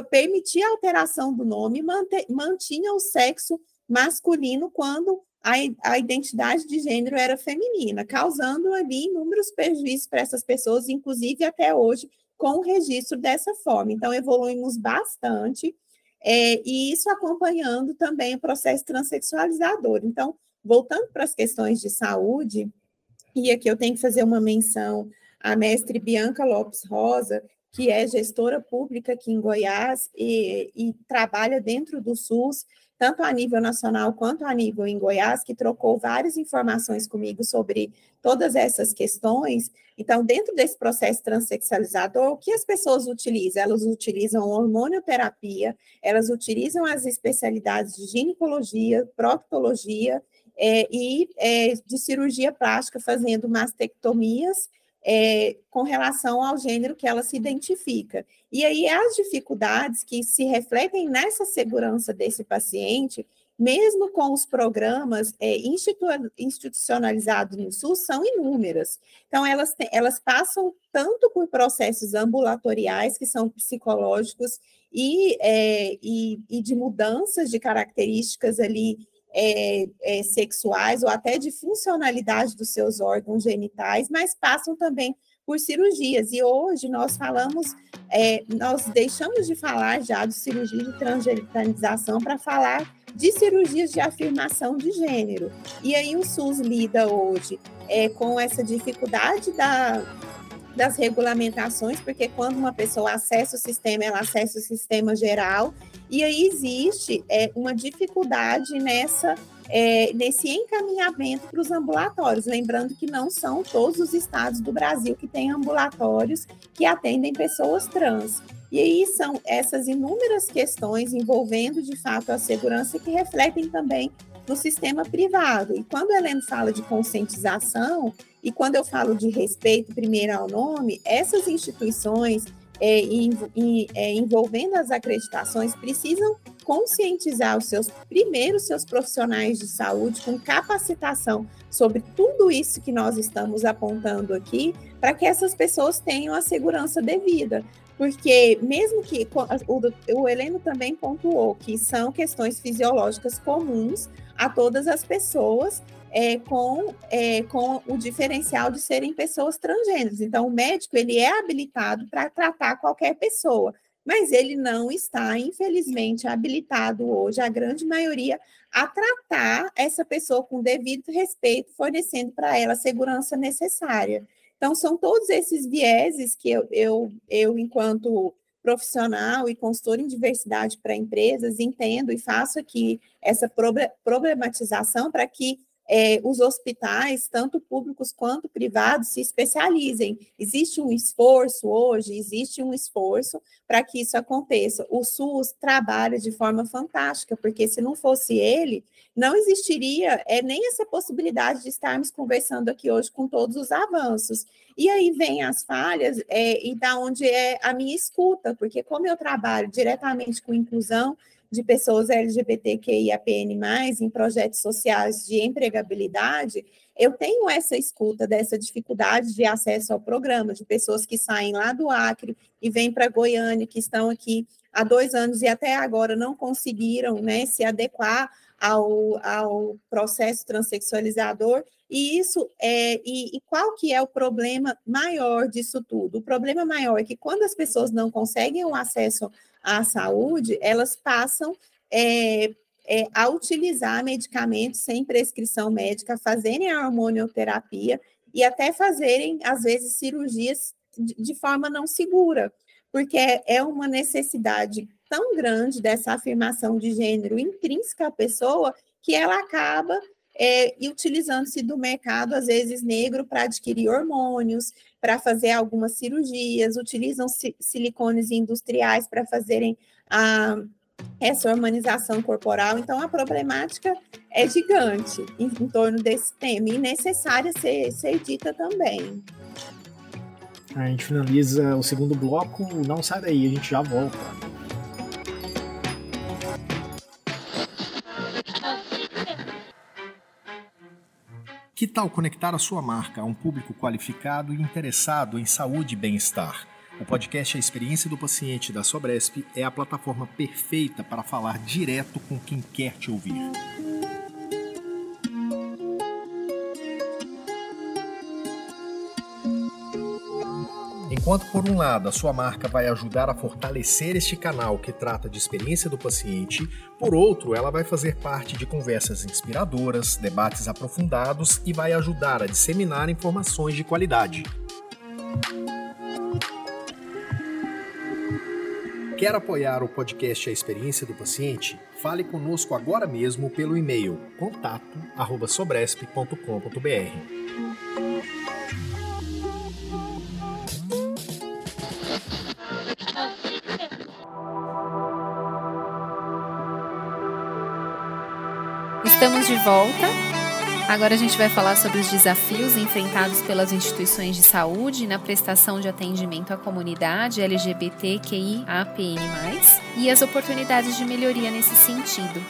permitia a alteração do nome e mantinha o sexo masculino quando a, a identidade de gênero era feminina, causando ali inúmeros prejuízos para essas pessoas, inclusive até hoje, com o registro dessa forma. Então, evoluímos bastante, é, e isso acompanhando também o processo transexualizador. Então, voltando para as questões de saúde, e aqui eu tenho que fazer uma menção à mestre Bianca Lopes Rosa, que é gestora pública aqui em Goiás e, e, trabalha dentro do SUS, tanto a nível nacional quanto a nível em Goiás, que trocou várias informações comigo sobre todas essas questões. Então, dentro desse processo transexualizador, o que as pessoas utilizam? Elas utilizam hormonioterapia, elas utilizam as especialidades de ginecologia, proctologia é, e é, de cirurgia plástica, fazendo mastectomias é, com relação ao gênero que ela se identifica. E aí as dificuldades que se refletem nessa segurança desse paciente, mesmo com os programas é, institu institucionalizados no SUS, são inúmeras. Então, elas, elas passam tanto por processos ambulatoriais, que são psicológicos, e, é, e, e de mudanças de características ali é, é, sexuais ou até de funcionalidade dos seus órgãos genitais, mas passam também por cirurgias. E hoje nós falamos, é, nós deixamos de falar já de cirurgia de transgenitalização para falar de cirurgias de afirmação de gênero. E aí o SUS lida hoje é, com essa dificuldade da, das regulamentações, porque quando uma pessoa acessa o sistema, ela acessa o sistema geral e aí existe é, uma dificuldade nessa é, nesse encaminhamento para os ambulatórios, lembrando que não são todos os estados do Brasil que têm ambulatórios que atendem pessoas trans. E aí são essas inúmeras questões envolvendo de fato a segurança que refletem também no sistema privado. E quando a Helena fala de conscientização, e quando eu falo de respeito primeiro ao nome, essas instituições é, é, envolvendo as acreditações precisam conscientizar os seus primeiros seus profissionais de saúde com capacitação sobre tudo isso que nós estamos apontando aqui, para que essas pessoas tenham a segurança devida. Porque mesmo que o, o Heleno também pontuou que são questões fisiológicas comuns a todas as pessoas, é, com, é, com o diferencial de serem pessoas transgêneras. Então, o médico ele é habilitado para tratar qualquer pessoa, mas ele não está, infelizmente, habilitado hoje, a grande maioria, a tratar essa pessoa com devido respeito, fornecendo para ela a segurança necessária. Então, são todos esses vieses que eu, eu, eu enquanto profissional e consultor em diversidade para empresas, entendo e faço aqui essa problematização para que é, os hospitais, tanto públicos quanto privados, se especializem. Existe um esforço hoje, existe um esforço para que isso aconteça. O SUS trabalha de forma fantástica, porque se não fosse ele, não existiria é, nem essa possibilidade de estarmos conversando aqui hoje com todos os avanços. E aí vem as falhas é, e da onde é a minha escuta, porque como eu trabalho diretamente com inclusão, de pessoas LGBTQIAPN+, em projetos sociais de empregabilidade, eu tenho essa escuta dessa dificuldade de acesso ao programa, de pessoas que saem lá do Acre e vêm para Goiânia, que estão aqui há dois anos e até agora não conseguiram né, se adequar ao, ao processo transexualizador, e isso é, e, e, qual que é o problema maior disso tudo? O problema maior é que quando as pessoas não conseguem o acesso à saúde, elas passam é, é, a utilizar medicamentos sem prescrição médica, fazerem a hormonioterapia e até fazerem, às vezes, cirurgias de, de forma não segura, porque é uma necessidade tão grande dessa afirmação de gênero intrínseca à pessoa que ela acaba é, utilizando-se do mercado, às vezes negro, para adquirir hormônios, para fazer algumas cirurgias, utilizam silicones industriais para fazerem a, essa hormonização corporal. Então, a problemática é gigante em, em torno desse tema e necessária ser, ser dita também. A gente finaliza o segundo bloco. Não sai daí, a gente já volta. Que tal conectar a sua marca a um público qualificado e interessado em saúde e bem-estar? O podcast A Experiência do Paciente da Sobresp é a plataforma perfeita para falar direto com quem quer te ouvir. Enquanto, por um lado, a sua marca vai ajudar a fortalecer este canal que trata de experiência do paciente, por outro, ela vai fazer parte de conversas inspiradoras, debates aprofundados e vai ajudar a disseminar informações de qualidade. Quer apoiar o podcast A Experiência do Paciente? Fale conosco agora mesmo pelo e-mail contato@sobresp.com.br. Estamos de volta. Agora a gente vai falar sobre os desafios enfrentados pelas instituições de saúde na prestação de atendimento à comunidade LGBTQIAPN+, e as oportunidades de melhoria nesse sentido.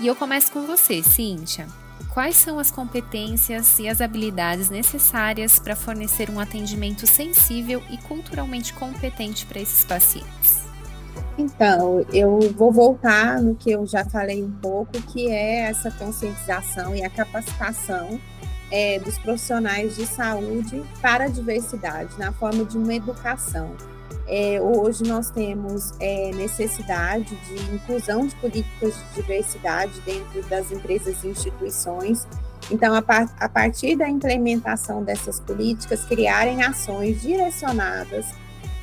E eu começo com você, Cíntia. Quais são as competências e as habilidades necessárias para fornecer um atendimento sensível e culturalmente competente para esses pacientes? Então, eu vou voltar no que eu já falei um pouco, que é essa conscientização e a capacitação é, dos profissionais de saúde para a diversidade, na forma de uma educação. É, hoje nós temos é, necessidade de inclusão de políticas de diversidade dentro das empresas e instituições. Então, a, par a partir da implementação dessas políticas, criarem ações direcionadas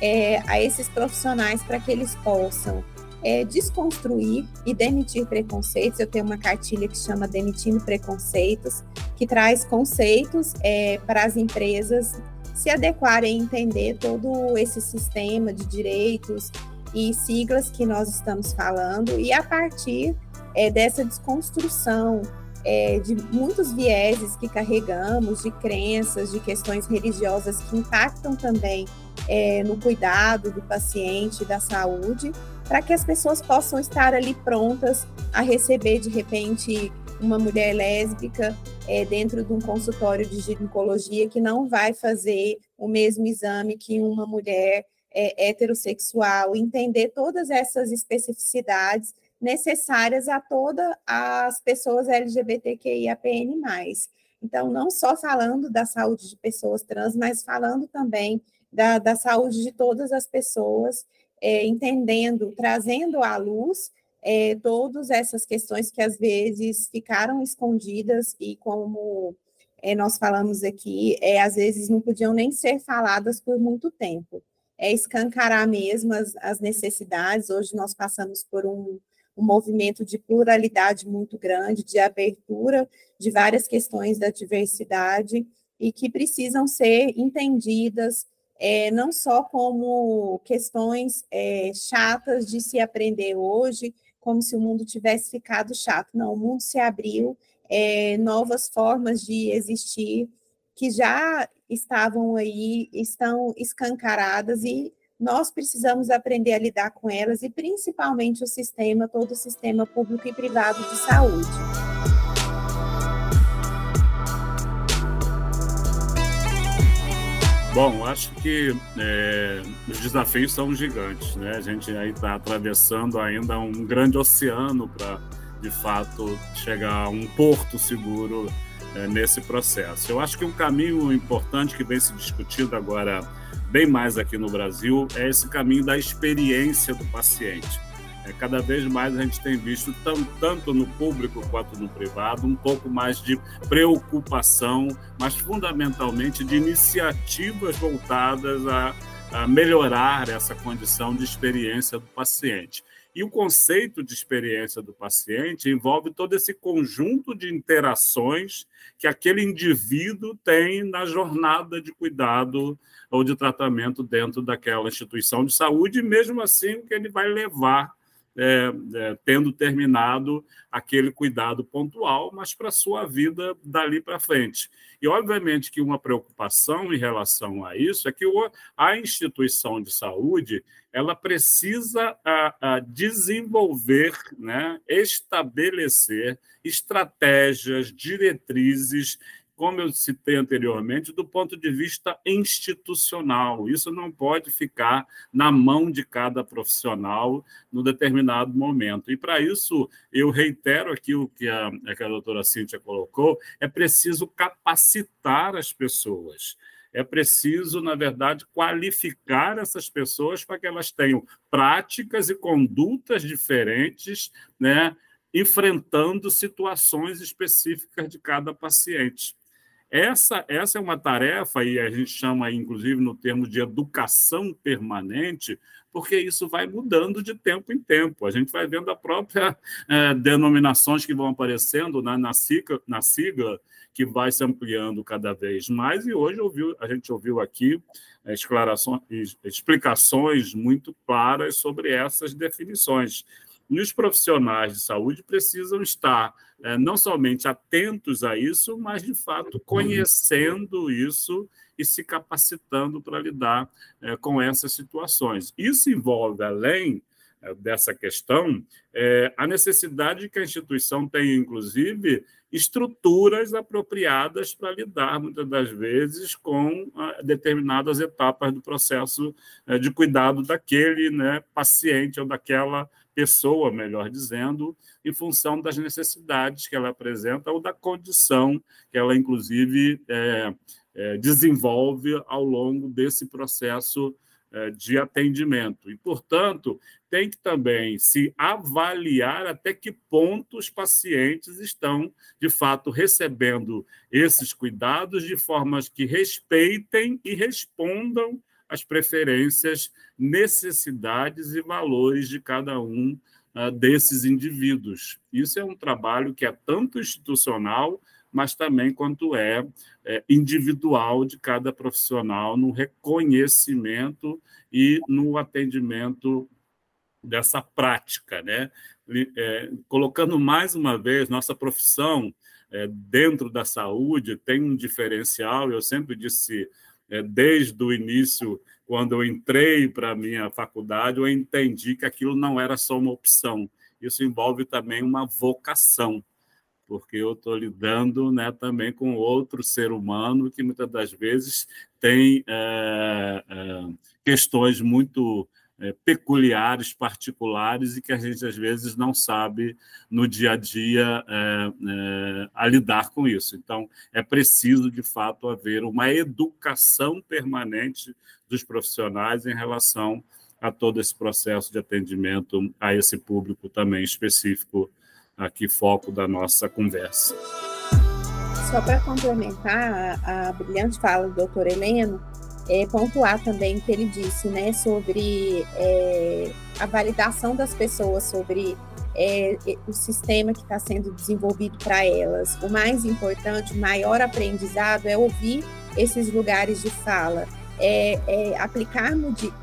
é, a esses profissionais para que eles possam é, desconstruir e demitir preconceitos. Eu tenho uma cartilha que chama Demitindo Preconceitos, que traz conceitos é, para as empresas se adequarem e entender todo esse sistema de direitos e siglas que nós estamos falando, e a partir é, dessa desconstrução é, de muitos vieses que carregamos, de crenças, de questões religiosas que impactam também é, no cuidado do paciente, da saúde, para que as pessoas possam estar ali prontas a receber de repente uma mulher lésbica é, dentro de um consultório de ginecologia que não vai fazer o mesmo exame que uma mulher é, heterossexual, entender todas essas especificidades necessárias a todas as pessoas LGBTQIAPN+. Então, não só falando da saúde de pessoas trans, mas falando também da, da saúde de todas as pessoas, é, entendendo, trazendo à luz é, todas essas questões que às vezes ficaram escondidas e como é, nós falamos aqui, é, às vezes não podiam nem ser faladas por muito tempo. É escancarar mesmo as, as necessidades. Hoje nós passamos por um, um movimento de pluralidade muito grande, de abertura de várias questões da diversidade e que precisam ser entendidas, é, não só como questões é, chatas de se aprender hoje, como se o mundo tivesse ficado chato. Não, o mundo se abriu, é, novas formas de existir que já estavam aí, estão escancaradas e nós precisamos aprender a lidar com elas e principalmente o sistema, todo o sistema público e privado de saúde. Bom, acho que é, os desafios são gigantes, né? A gente aí está atravessando ainda um grande oceano para, de fato, chegar a um porto seguro é, nesse processo. Eu acho que um caminho importante que vem se discutindo agora bem mais aqui no Brasil é esse caminho da experiência do paciente. É, cada vez mais a gente tem visto, tanto no público quanto no privado, um pouco mais de preocupação, mas fundamentalmente de iniciativas voltadas a, a melhorar essa condição de experiência do paciente. E o conceito de experiência do paciente envolve todo esse conjunto de interações que aquele indivíduo tem na jornada de cuidado ou de tratamento dentro daquela instituição de saúde, e mesmo assim que ele vai levar é, é, tendo terminado aquele cuidado pontual, mas para a sua vida dali para frente. E, obviamente, que uma preocupação em relação a isso é que a instituição de saúde ela precisa a, a desenvolver, né, estabelecer estratégias, diretrizes como eu citei anteriormente, do ponto de vista institucional. Isso não pode ficar na mão de cada profissional no determinado momento. E para isso, eu reitero aqui o que a, que a doutora Cíntia colocou: é preciso capacitar as pessoas. É preciso, na verdade, qualificar essas pessoas para que elas tenham práticas e condutas diferentes, né, enfrentando situações específicas de cada paciente. Essa, essa é uma tarefa, e a gente chama, inclusive, no termo de educação permanente, porque isso vai mudando de tempo em tempo. A gente vai vendo a própria é, denominações que vão aparecendo né, na, sigla, na sigla, que vai se ampliando cada vez mais, e hoje ouviu, a gente ouviu aqui é, explicações muito claras sobre essas definições. E os profissionais de saúde precisam estar não somente atentos a isso, mas, de fato, conhecendo isso e se capacitando para lidar é, com essas situações. Isso envolve, além é, dessa questão, é, a necessidade de que a instituição tenha, inclusive, estruturas apropriadas para lidar, muitas das vezes, com ah, determinadas etapas do processo é, de cuidado daquele né, paciente ou daquela pessoa, melhor dizendo, em função das necessidades que ela apresenta ou da condição que ela, inclusive, é, é, desenvolve ao longo desse processo é, de atendimento. E, portanto, tem que também se avaliar até que ponto os pacientes estão, de fato, recebendo esses cuidados de formas que respeitem e respondam as preferências, necessidades e valores de cada um uh, desses indivíduos. Isso é um trabalho que é tanto institucional, mas também quanto é, é individual de cada profissional no reconhecimento e no atendimento dessa prática, né? É, colocando mais uma vez nossa profissão é, dentro da saúde tem um diferencial. Eu sempre disse desde o início, quando eu entrei para a minha faculdade, eu entendi que aquilo não era só uma opção. Isso envolve também uma vocação, porque eu estou lidando né, também com outro ser humano que muitas das vezes tem é, é, questões muito é, peculiares, particulares e que a gente às vezes não sabe no dia a dia é, é, a lidar com isso. Então, é preciso de fato haver uma educação permanente dos profissionais em relação a todo esse processo de atendimento a esse público também específico aqui foco da nossa conversa. Só para complementar a, a brilhante fala do doutor Heleno, é, pontuar também o que ele disse, né, sobre é, a validação das pessoas, sobre é, o sistema que está sendo desenvolvido para elas. O mais importante, o maior aprendizado é ouvir esses lugares de fala, é, é, aplicar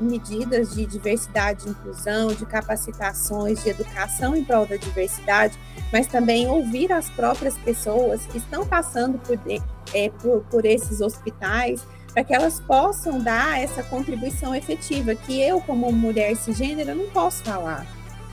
medidas de diversidade e inclusão, de capacitações, de educação em prol da diversidade, mas também ouvir as próprias pessoas que estão passando por, é, por, por esses hospitais, para que elas possam dar essa contribuição efetiva, que eu, como mulher cisgênera, não posso falar.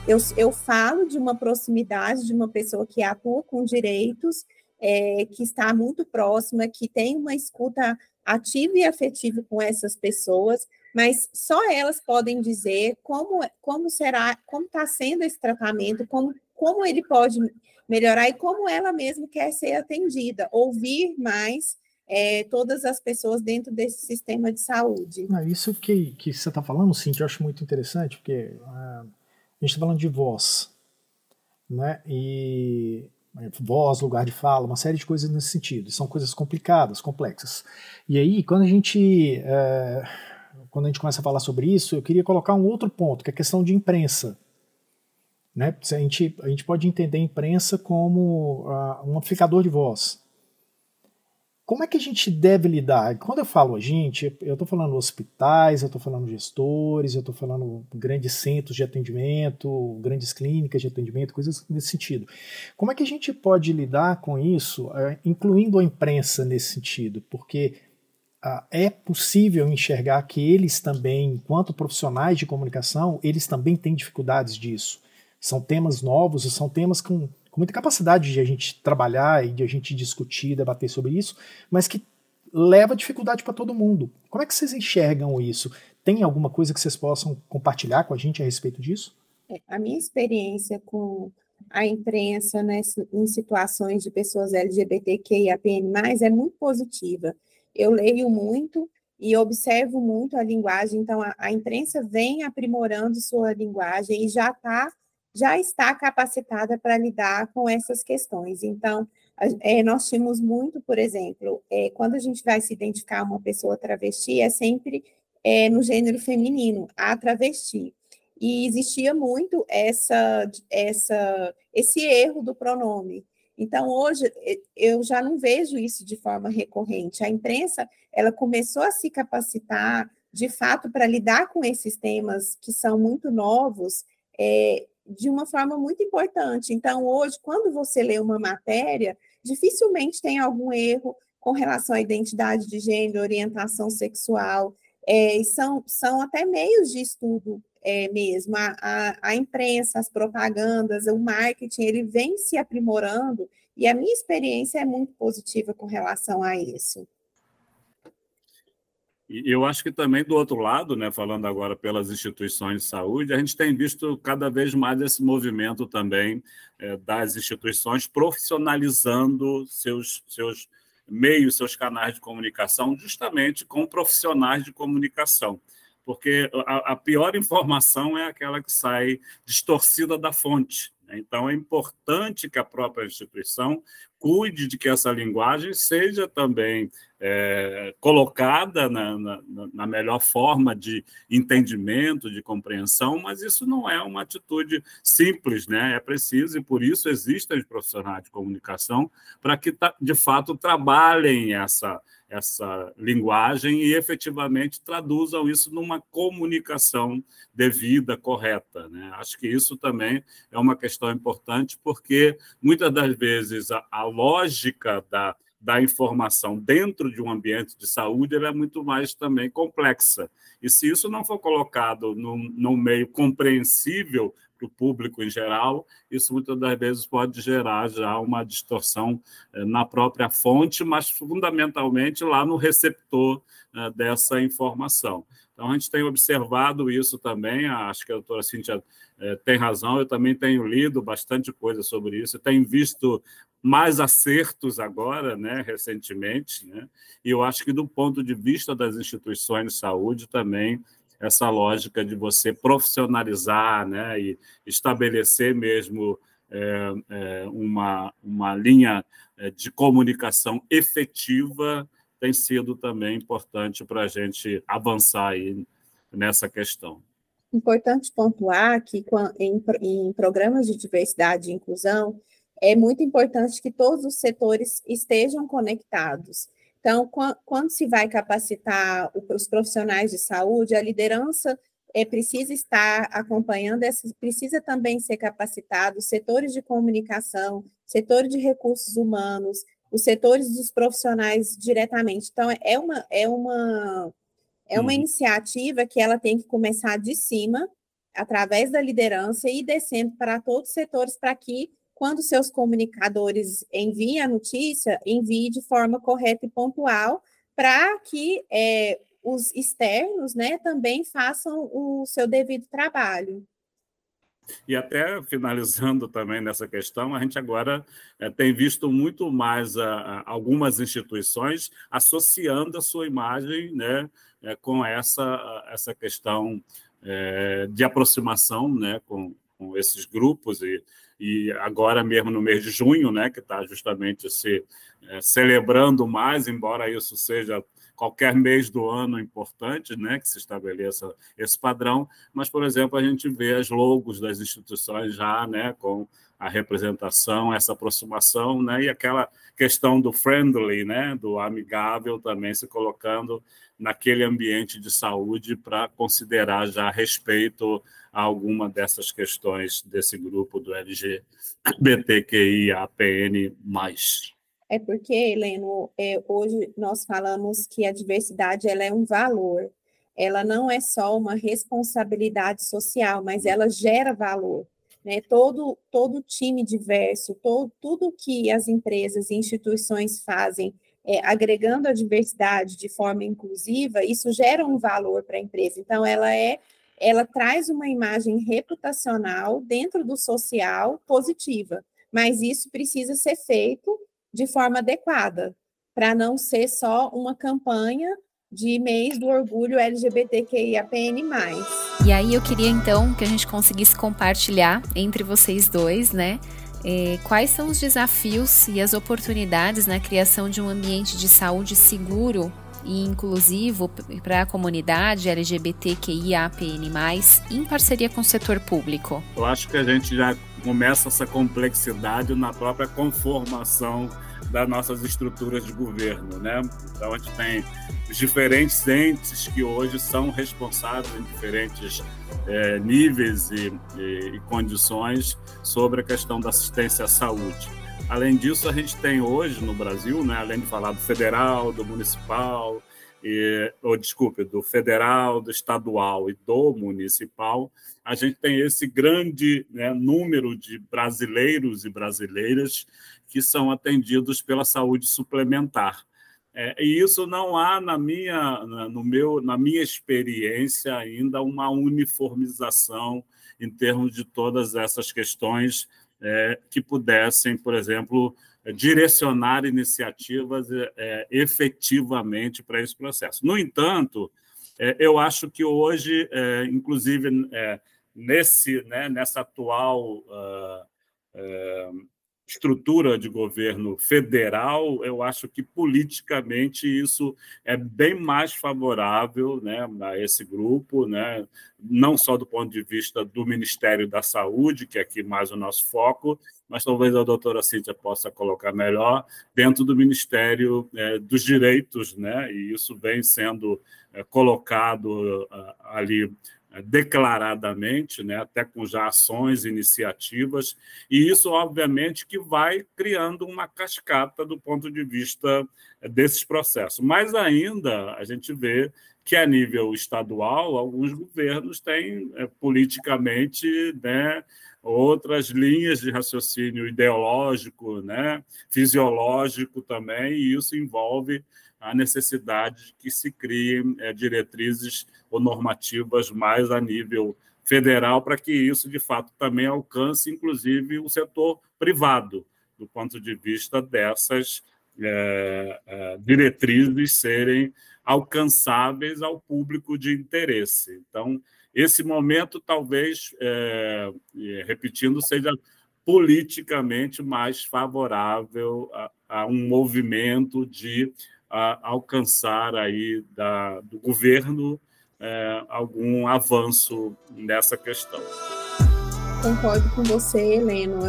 Eu, eu falo de uma proximidade de uma pessoa que atua com direitos, é, que está muito próxima, que tem uma escuta ativa e afetiva com essas pessoas, mas só elas podem dizer como, como será, como está sendo esse tratamento, como, como ele pode melhorar e como ela mesma quer ser atendida, ouvir mais é, todas as pessoas dentro desse sistema de saúde. Ah, isso que, que você está falando, Cintia, eu acho muito interessante, porque uh, a gente está falando de voz, né? E voz, lugar de fala, uma série de coisas nesse sentido. São coisas complicadas, complexas. E aí, quando a gente uh, quando a gente começa a falar sobre isso, eu queria colocar um outro ponto, que é a questão de imprensa. Né? A, gente, a gente pode entender a imprensa como uh, um amplificador de voz. Como é que a gente deve lidar? Quando eu falo a gente, eu estou falando hospitais, eu estou falando gestores, eu estou falando grandes centros de atendimento, grandes clínicas de atendimento, coisas nesse sentido. Como é que a gente pode lidar com isso, eh, incluindo a imprensa nesse sentido? Porque ah, é possível enxergar que eles também, enquanto profissionais de comunicação, eles também têm dificuldades disso. São temas novos, são temas com com muita capacidade de a gente trabalhar e de a gente discutir, debater sobre isso, mas que leva dificuldade para todo mundo. Como é que vocês enxergam isso? Tem alguma coisa que vocês possam compartilhar com a gente a respeito disso? É, a minha experiência com a imprensa né, em situações de pessoas LGBTQIAPN+, é muito positiva. Eu leio muito e observo muito a linguagem, então a, a imprensa vem aprimorando sua linguagem e já está já está capacitada para lidar com essas questões. Então, é, nós tínhamos muito, por exemplo, é, quando a gente vai se identificar uma pessoa travesti, é sempre é, no gênero feminino, a travesti. E existia muito essa, essa, esse erro do pronome. Então, hoje, eu já não vejo isso de forma recorrente. A imprensa, ela começou a se capacitar, de fato, para lidar com esses temas que são muito novos, é, de uma forma muito importante. Então, hoje, quando você lê uma matéria, dificilmente tem algum erro com relação à identidade de gênero, orientação sexual, é, são, são até meios de estudo é, mesmo. A, a, a, imprensa, as propagandas, o marketing, ele vem se aprimorando, e a minha experiência é muito positiva com relação a isso. E eu acho que também do outro lado, né, falando agora pelas instituições de saúde, a gente tem visto cada vez mais esse movimento também é, das instituições profissionalizando seus, seus meios, seus canais de comunicação, justamente com profissionais de comunicação. Porque a, a pior informação é aquela que sai distorcida da fonte. Né. Então, é importante que a própria instituição cuide de que essa linguagem seja também é, colocada na, na, na, melhor forma de entendimento, de compreensão, mas isso não é uma atitude simples, né? É preciso, e por isso existem os profissionais de comunicação para que, de fato, trabalhem essa, essa linguagem e efetivamente traduzam isso numa comunicação devida, correta. Né? Acho que isso também é uma questão importante, porque muitas das vezes a, a lógica da, da informação dentro de um ambiente de saúde é muito mais também complexa. E se isso não for colocado num, num meio compreensível para o público em geral, isso muitas das vezes pode gerar já uma distorção eh, na própria fonte, mas fundamentalmente lá no receptor eh, dessa informação. Então, a gente tem observado isso também, acho que a doutora Cíntia eh, tem razão, eu também tenho lido bastante coisa sobre isso, tenho visto mais acertos agora, né, recentemente, né, e eu acho que do ponto de vista das instituições de saúde também essa lógica de você profissionalizar né, e estabelecer mesmo é, é, uma, uma linha é, de comunicação efetiva tem sido também importante para a gente avançar aí nessa questão. Importante pontuar que em, em programas de diversidade e inclusão, é muito importante que todos os setores estejam conectados. Então, quando se vai capacitar os profissionais de saúde, a liderança é, precisa estar acompanhando, precisa também ser capacitado, setores de comunicação, setor de recursos humanos, os setores dos profissionais diretamente. Então, é uma, é uma, é uma uhum. iniciativa que ela tem que começar de cima, através da liderança, e descendo para todos os setores, para que, quando seus comunicadores enviem a notícia, envie de forma correta e pontual, para que é, os externos né, também façam o seu devido trabalho. E até finalizando também nessa questão, a gente agora é, tem visto muito mais a, a, algumas instituições associando a sua imagem né, é, com essa, essa questão é, de aproximação né, com, com esses grupos e, e agora mesmo no mês de junho, né, que está justamente se é, celebrando mais, embora isso seja qualquer mês do ano importante, né, que se estabeleça esse padrão, mas, por exemplo, a gente vê as logos das instituições já, né, com a representação, essa aproximação, né, e aquela questão do friendly, né, do amigável também se colocando naquele ambiente de saúde para considerar já respeito a alguma dessas questões desse grupo do LGBTQIAPN+. É porque, Heleno, é, hoje nós falamos que a diversidade ela é um valor. Ela não é só uma responsabilidade social, mas ela gera valor. Né? Todo, todo time diverso, todo, tudo que as empresas e instituições fazem é, agregando a diversidade de forma inclusiva, isso gera um valor para a empresa. Então, ela é, ela traz uma imagem reputacional dentro do social positiva, mas isso precisa ser feito de forma adequada, para não ser só uma campanha de mês do orgulho LGBTQIAPN+. E aí eu queria então que a gente conseguisse compartilhar entre vocês dois, né? Eh, quais são os desafios e as oportunidades na criação de um ambiente de saúde seguro e inclusivo para a comunidade LGBTQIAPN+, em parceria com o setor público? Eu acho que a gente já começa essa complexidade na própria conformação das nossas estruturas de governo, né? Então a gente tem os diferentes entes que hoje são responsáveis em diferentes é, níveis e, e, e condições sobre a questão da assistência à saúde. Além disso, a gente tem hoje no Brasil, né, além de falar do federal, do municipal, e, ou desculpe, do federal, do estadual e do municipal, a gente tem esse grande né, número de brasileiros e brasileiras que são atendidos pela saúde suplementar. É, e isso não há na minha, no meu, na minha experiência ainda uma uniformização em termos de todas essas questões é, que pudessem, por exemplo, direcionar iniciativas é, efetivamente para esse processo. No entanto, é, eu acho que hoje, é, inclusive é, nesse, né, nessa atual uh, estrutura de governo federal, eu acho que politicamente isso é bem mais favorável né, a esse grupo, né, não só do ponto de vista do Ministério da Saúde, que é aqui mais o nosso foco, mas talvez a doutora Cíntia possa colocar melhor, dentro do Ministério é, dos Direitos, né, e isso vem sendo é, colocado ali declaradamente, né, até com já ações, iniciativas, e isso, obviamente, que vai criando uma cascata do ponto de vista é, desses processos. Mas ainda a gente vê que, a nível estadual, alguns governos têm é, politicamente né, outras linhas de raciocínio ideológico, né, fisiológico também, e isso envolve a necessidade de que se criem é, diretrizes ou normativas mais a nível federal para que isso, de fato, também alcance, inclusive, o setor privado, do ponto de vista dessas é, é, diretrizes serem alcançáveis ao público de interesse. Então, esse momento, talvez, é, repetindo, seja politicamente mais favorável a, a um movimento de a alcançar aí da, do governo é, algum avanço nessa questão. Concordo com você, Heleno.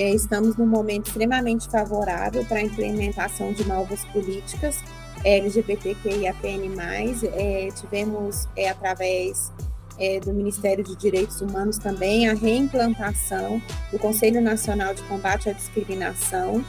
É, estamos num momento extremamente favorável para a implementação de novas políticas LGBTQIAPN+. É, tivemos, é, através é, do Ministério de Direitos Humanos também, a reimplantação do Conselho Nacional de Combate à Discriminação,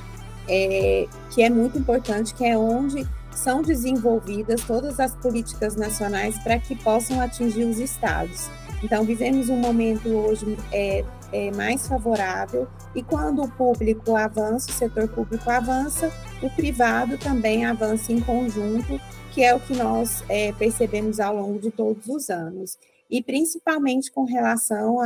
é, que é muito importante, que é onde são desenvolvidas todas as políticas nacionais para que possam atingir os estados. Então, vivemos um momento hoje é, é, mais favorável, e quando o público avança, o setor público avança, o privado também avança em conjunto, que é o que nós é, percebemos ao longo de todos os anos. E principalmente com relação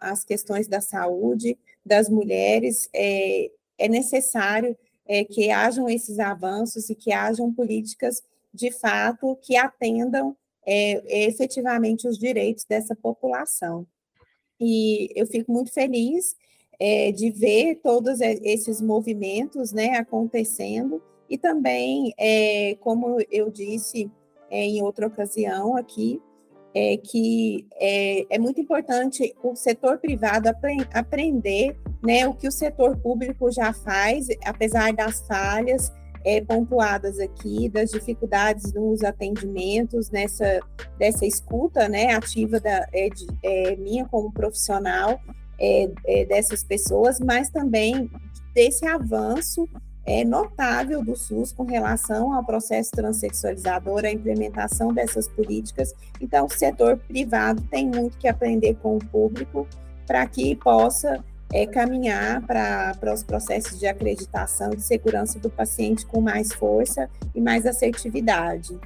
às questões da saúde das mulheres, é, é necessário é, que hajam esses avanços e que hajam políticas de fato que atendam é, efetivamente os direitos dessa população. E eu fico muito feliz é, de ver todos esses movimentos né, acontecendo, e também, é, como eu disse é, em outra ocasião aqui, é, que é, é, muito importante o setor privado apre aprender né, o que o setor público já faz, apesar das falhas, é, pontuadas aqui das dificuldades nos atendimentos, nessa dessa escuta né, ativa da, é, de, é, minha como profissional é, dessas pessoas, mas também desse avanço é, notável do SUS com relação ao processo transexualizador, a implementação dessas políticas. Então, o setor privado tem muito que aprender com o público para que possa é, caminhar para os processos de acreditação de segurança do paciente com mais força e mais assertividade.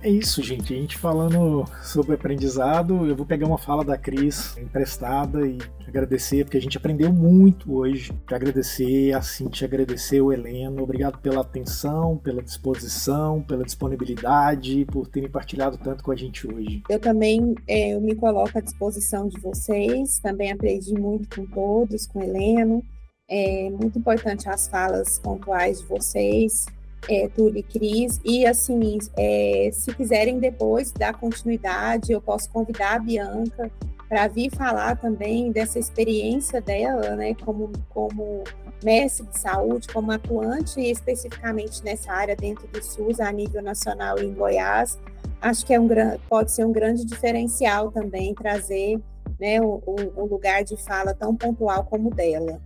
É isso, gente. A gente falando sobre aprendizado, eu vou pegar uma fala da Cris emprestada e agradecer, porque a gente aprendeu muito hoje. Te agradecer a Cintia, agradecer o Heleno. Obrigado pela atenção, pela disposição, pela disponibilidade, por terem partilhado tanto com a gente hoje. Eu também é, eu me coloco à disposição de vocês. Também aprendi muito com todos, com o Heleno. É muito importante as falas pontuais de vocês é, e Cris. E, assim, é, se quiserem depois dar continuidade, eu posso convidar a Bianca para vir falar também dessa experiência dela, né, como, como mestre de saúde, como atuante especificamente nessa área dentro do SUS, a nível nacional em Goiás. Acho que é um, pode ser um grande diferencial também trazer né, um, um lugar de fala tão pontual como o dela.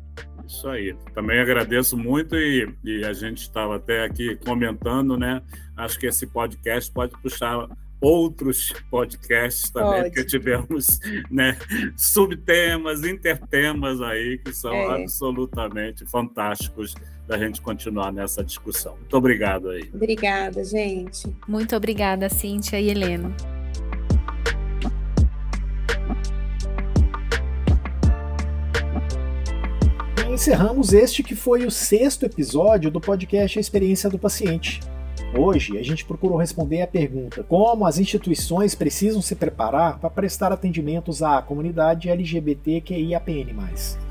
Isso aí. Também agradeço muito e, e a gente estava até aqui comentando, né? Acho que esse podcast pode puxar outros podcasts também, Pode. porque tivemos né, subtemas, intertemas aí que são é. absolutamente fantásticos da gente continuar nessa discussão. Muito obrigado aí. Obrigada, gente. Muito obrigada, Cíntia e Helena. Encerramos este que foi o sexto episódio do podcast A Experiência do Paciente. Hoje a gente procurou responder a pergunta: como as instituições precisam se preparar para prestar atendimentos à comunidade LGBTQIAPN+.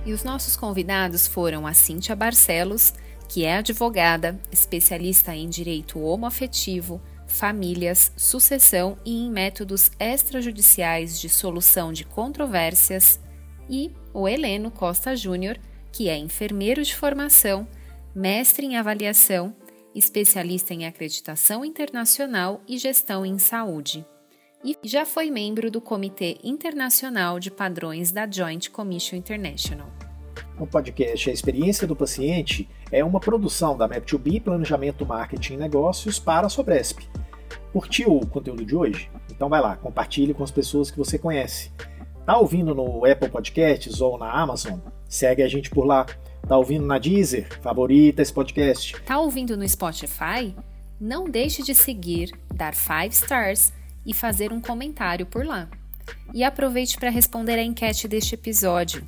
E os nossos convidados foram a Cíntia Barcelos, que é advogada, especialista em direito homoafetivo, famílias, sucessão e em métodos extrajudiciais de solução de controvérsias, e o Heleno Costa Júnior, que é enfermeiro de formação, mestre em avaliação, especialista em acreditação internacional e gestão em saúde. E já foi membro do Comitê Internacional de Padrões da Joint Commission International. O podcast A Experiência do Paciente é uma produção da Map2B Planejamento Marketing e Negócios para a Sobresp. Curtiu o conteúdo de hoje? Então vai lá, compartilhe com as pessoas que você conhece. Tá ouvindo no Apple Podcasts ou na Amazon? Segue a gente por lá. Tá ouvindo na Deezer? Favorita esse podcast. Tá ouvindo no Spotify? Não deixe de seguir, dar 5 stars e fazer um comentário por lá. E aproveite para responder a enquete deste episódio.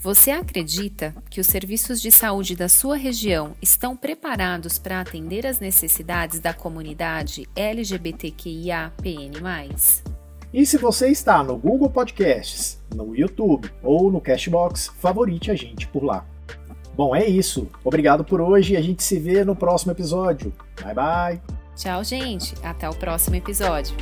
Você acredita que os serviços de saúde da sua região estão preparados para atender as necessidades da comunidade LGBTQIA-PN+. E se você está no Google Podcasts, no YouTube ou no Cashbox, favorite a gente por lá. Bom, é isso. Obrigado por hoje e a gente se vê no próximo episódio. Bye bye. Tchau, gente. Até o próximo episódio.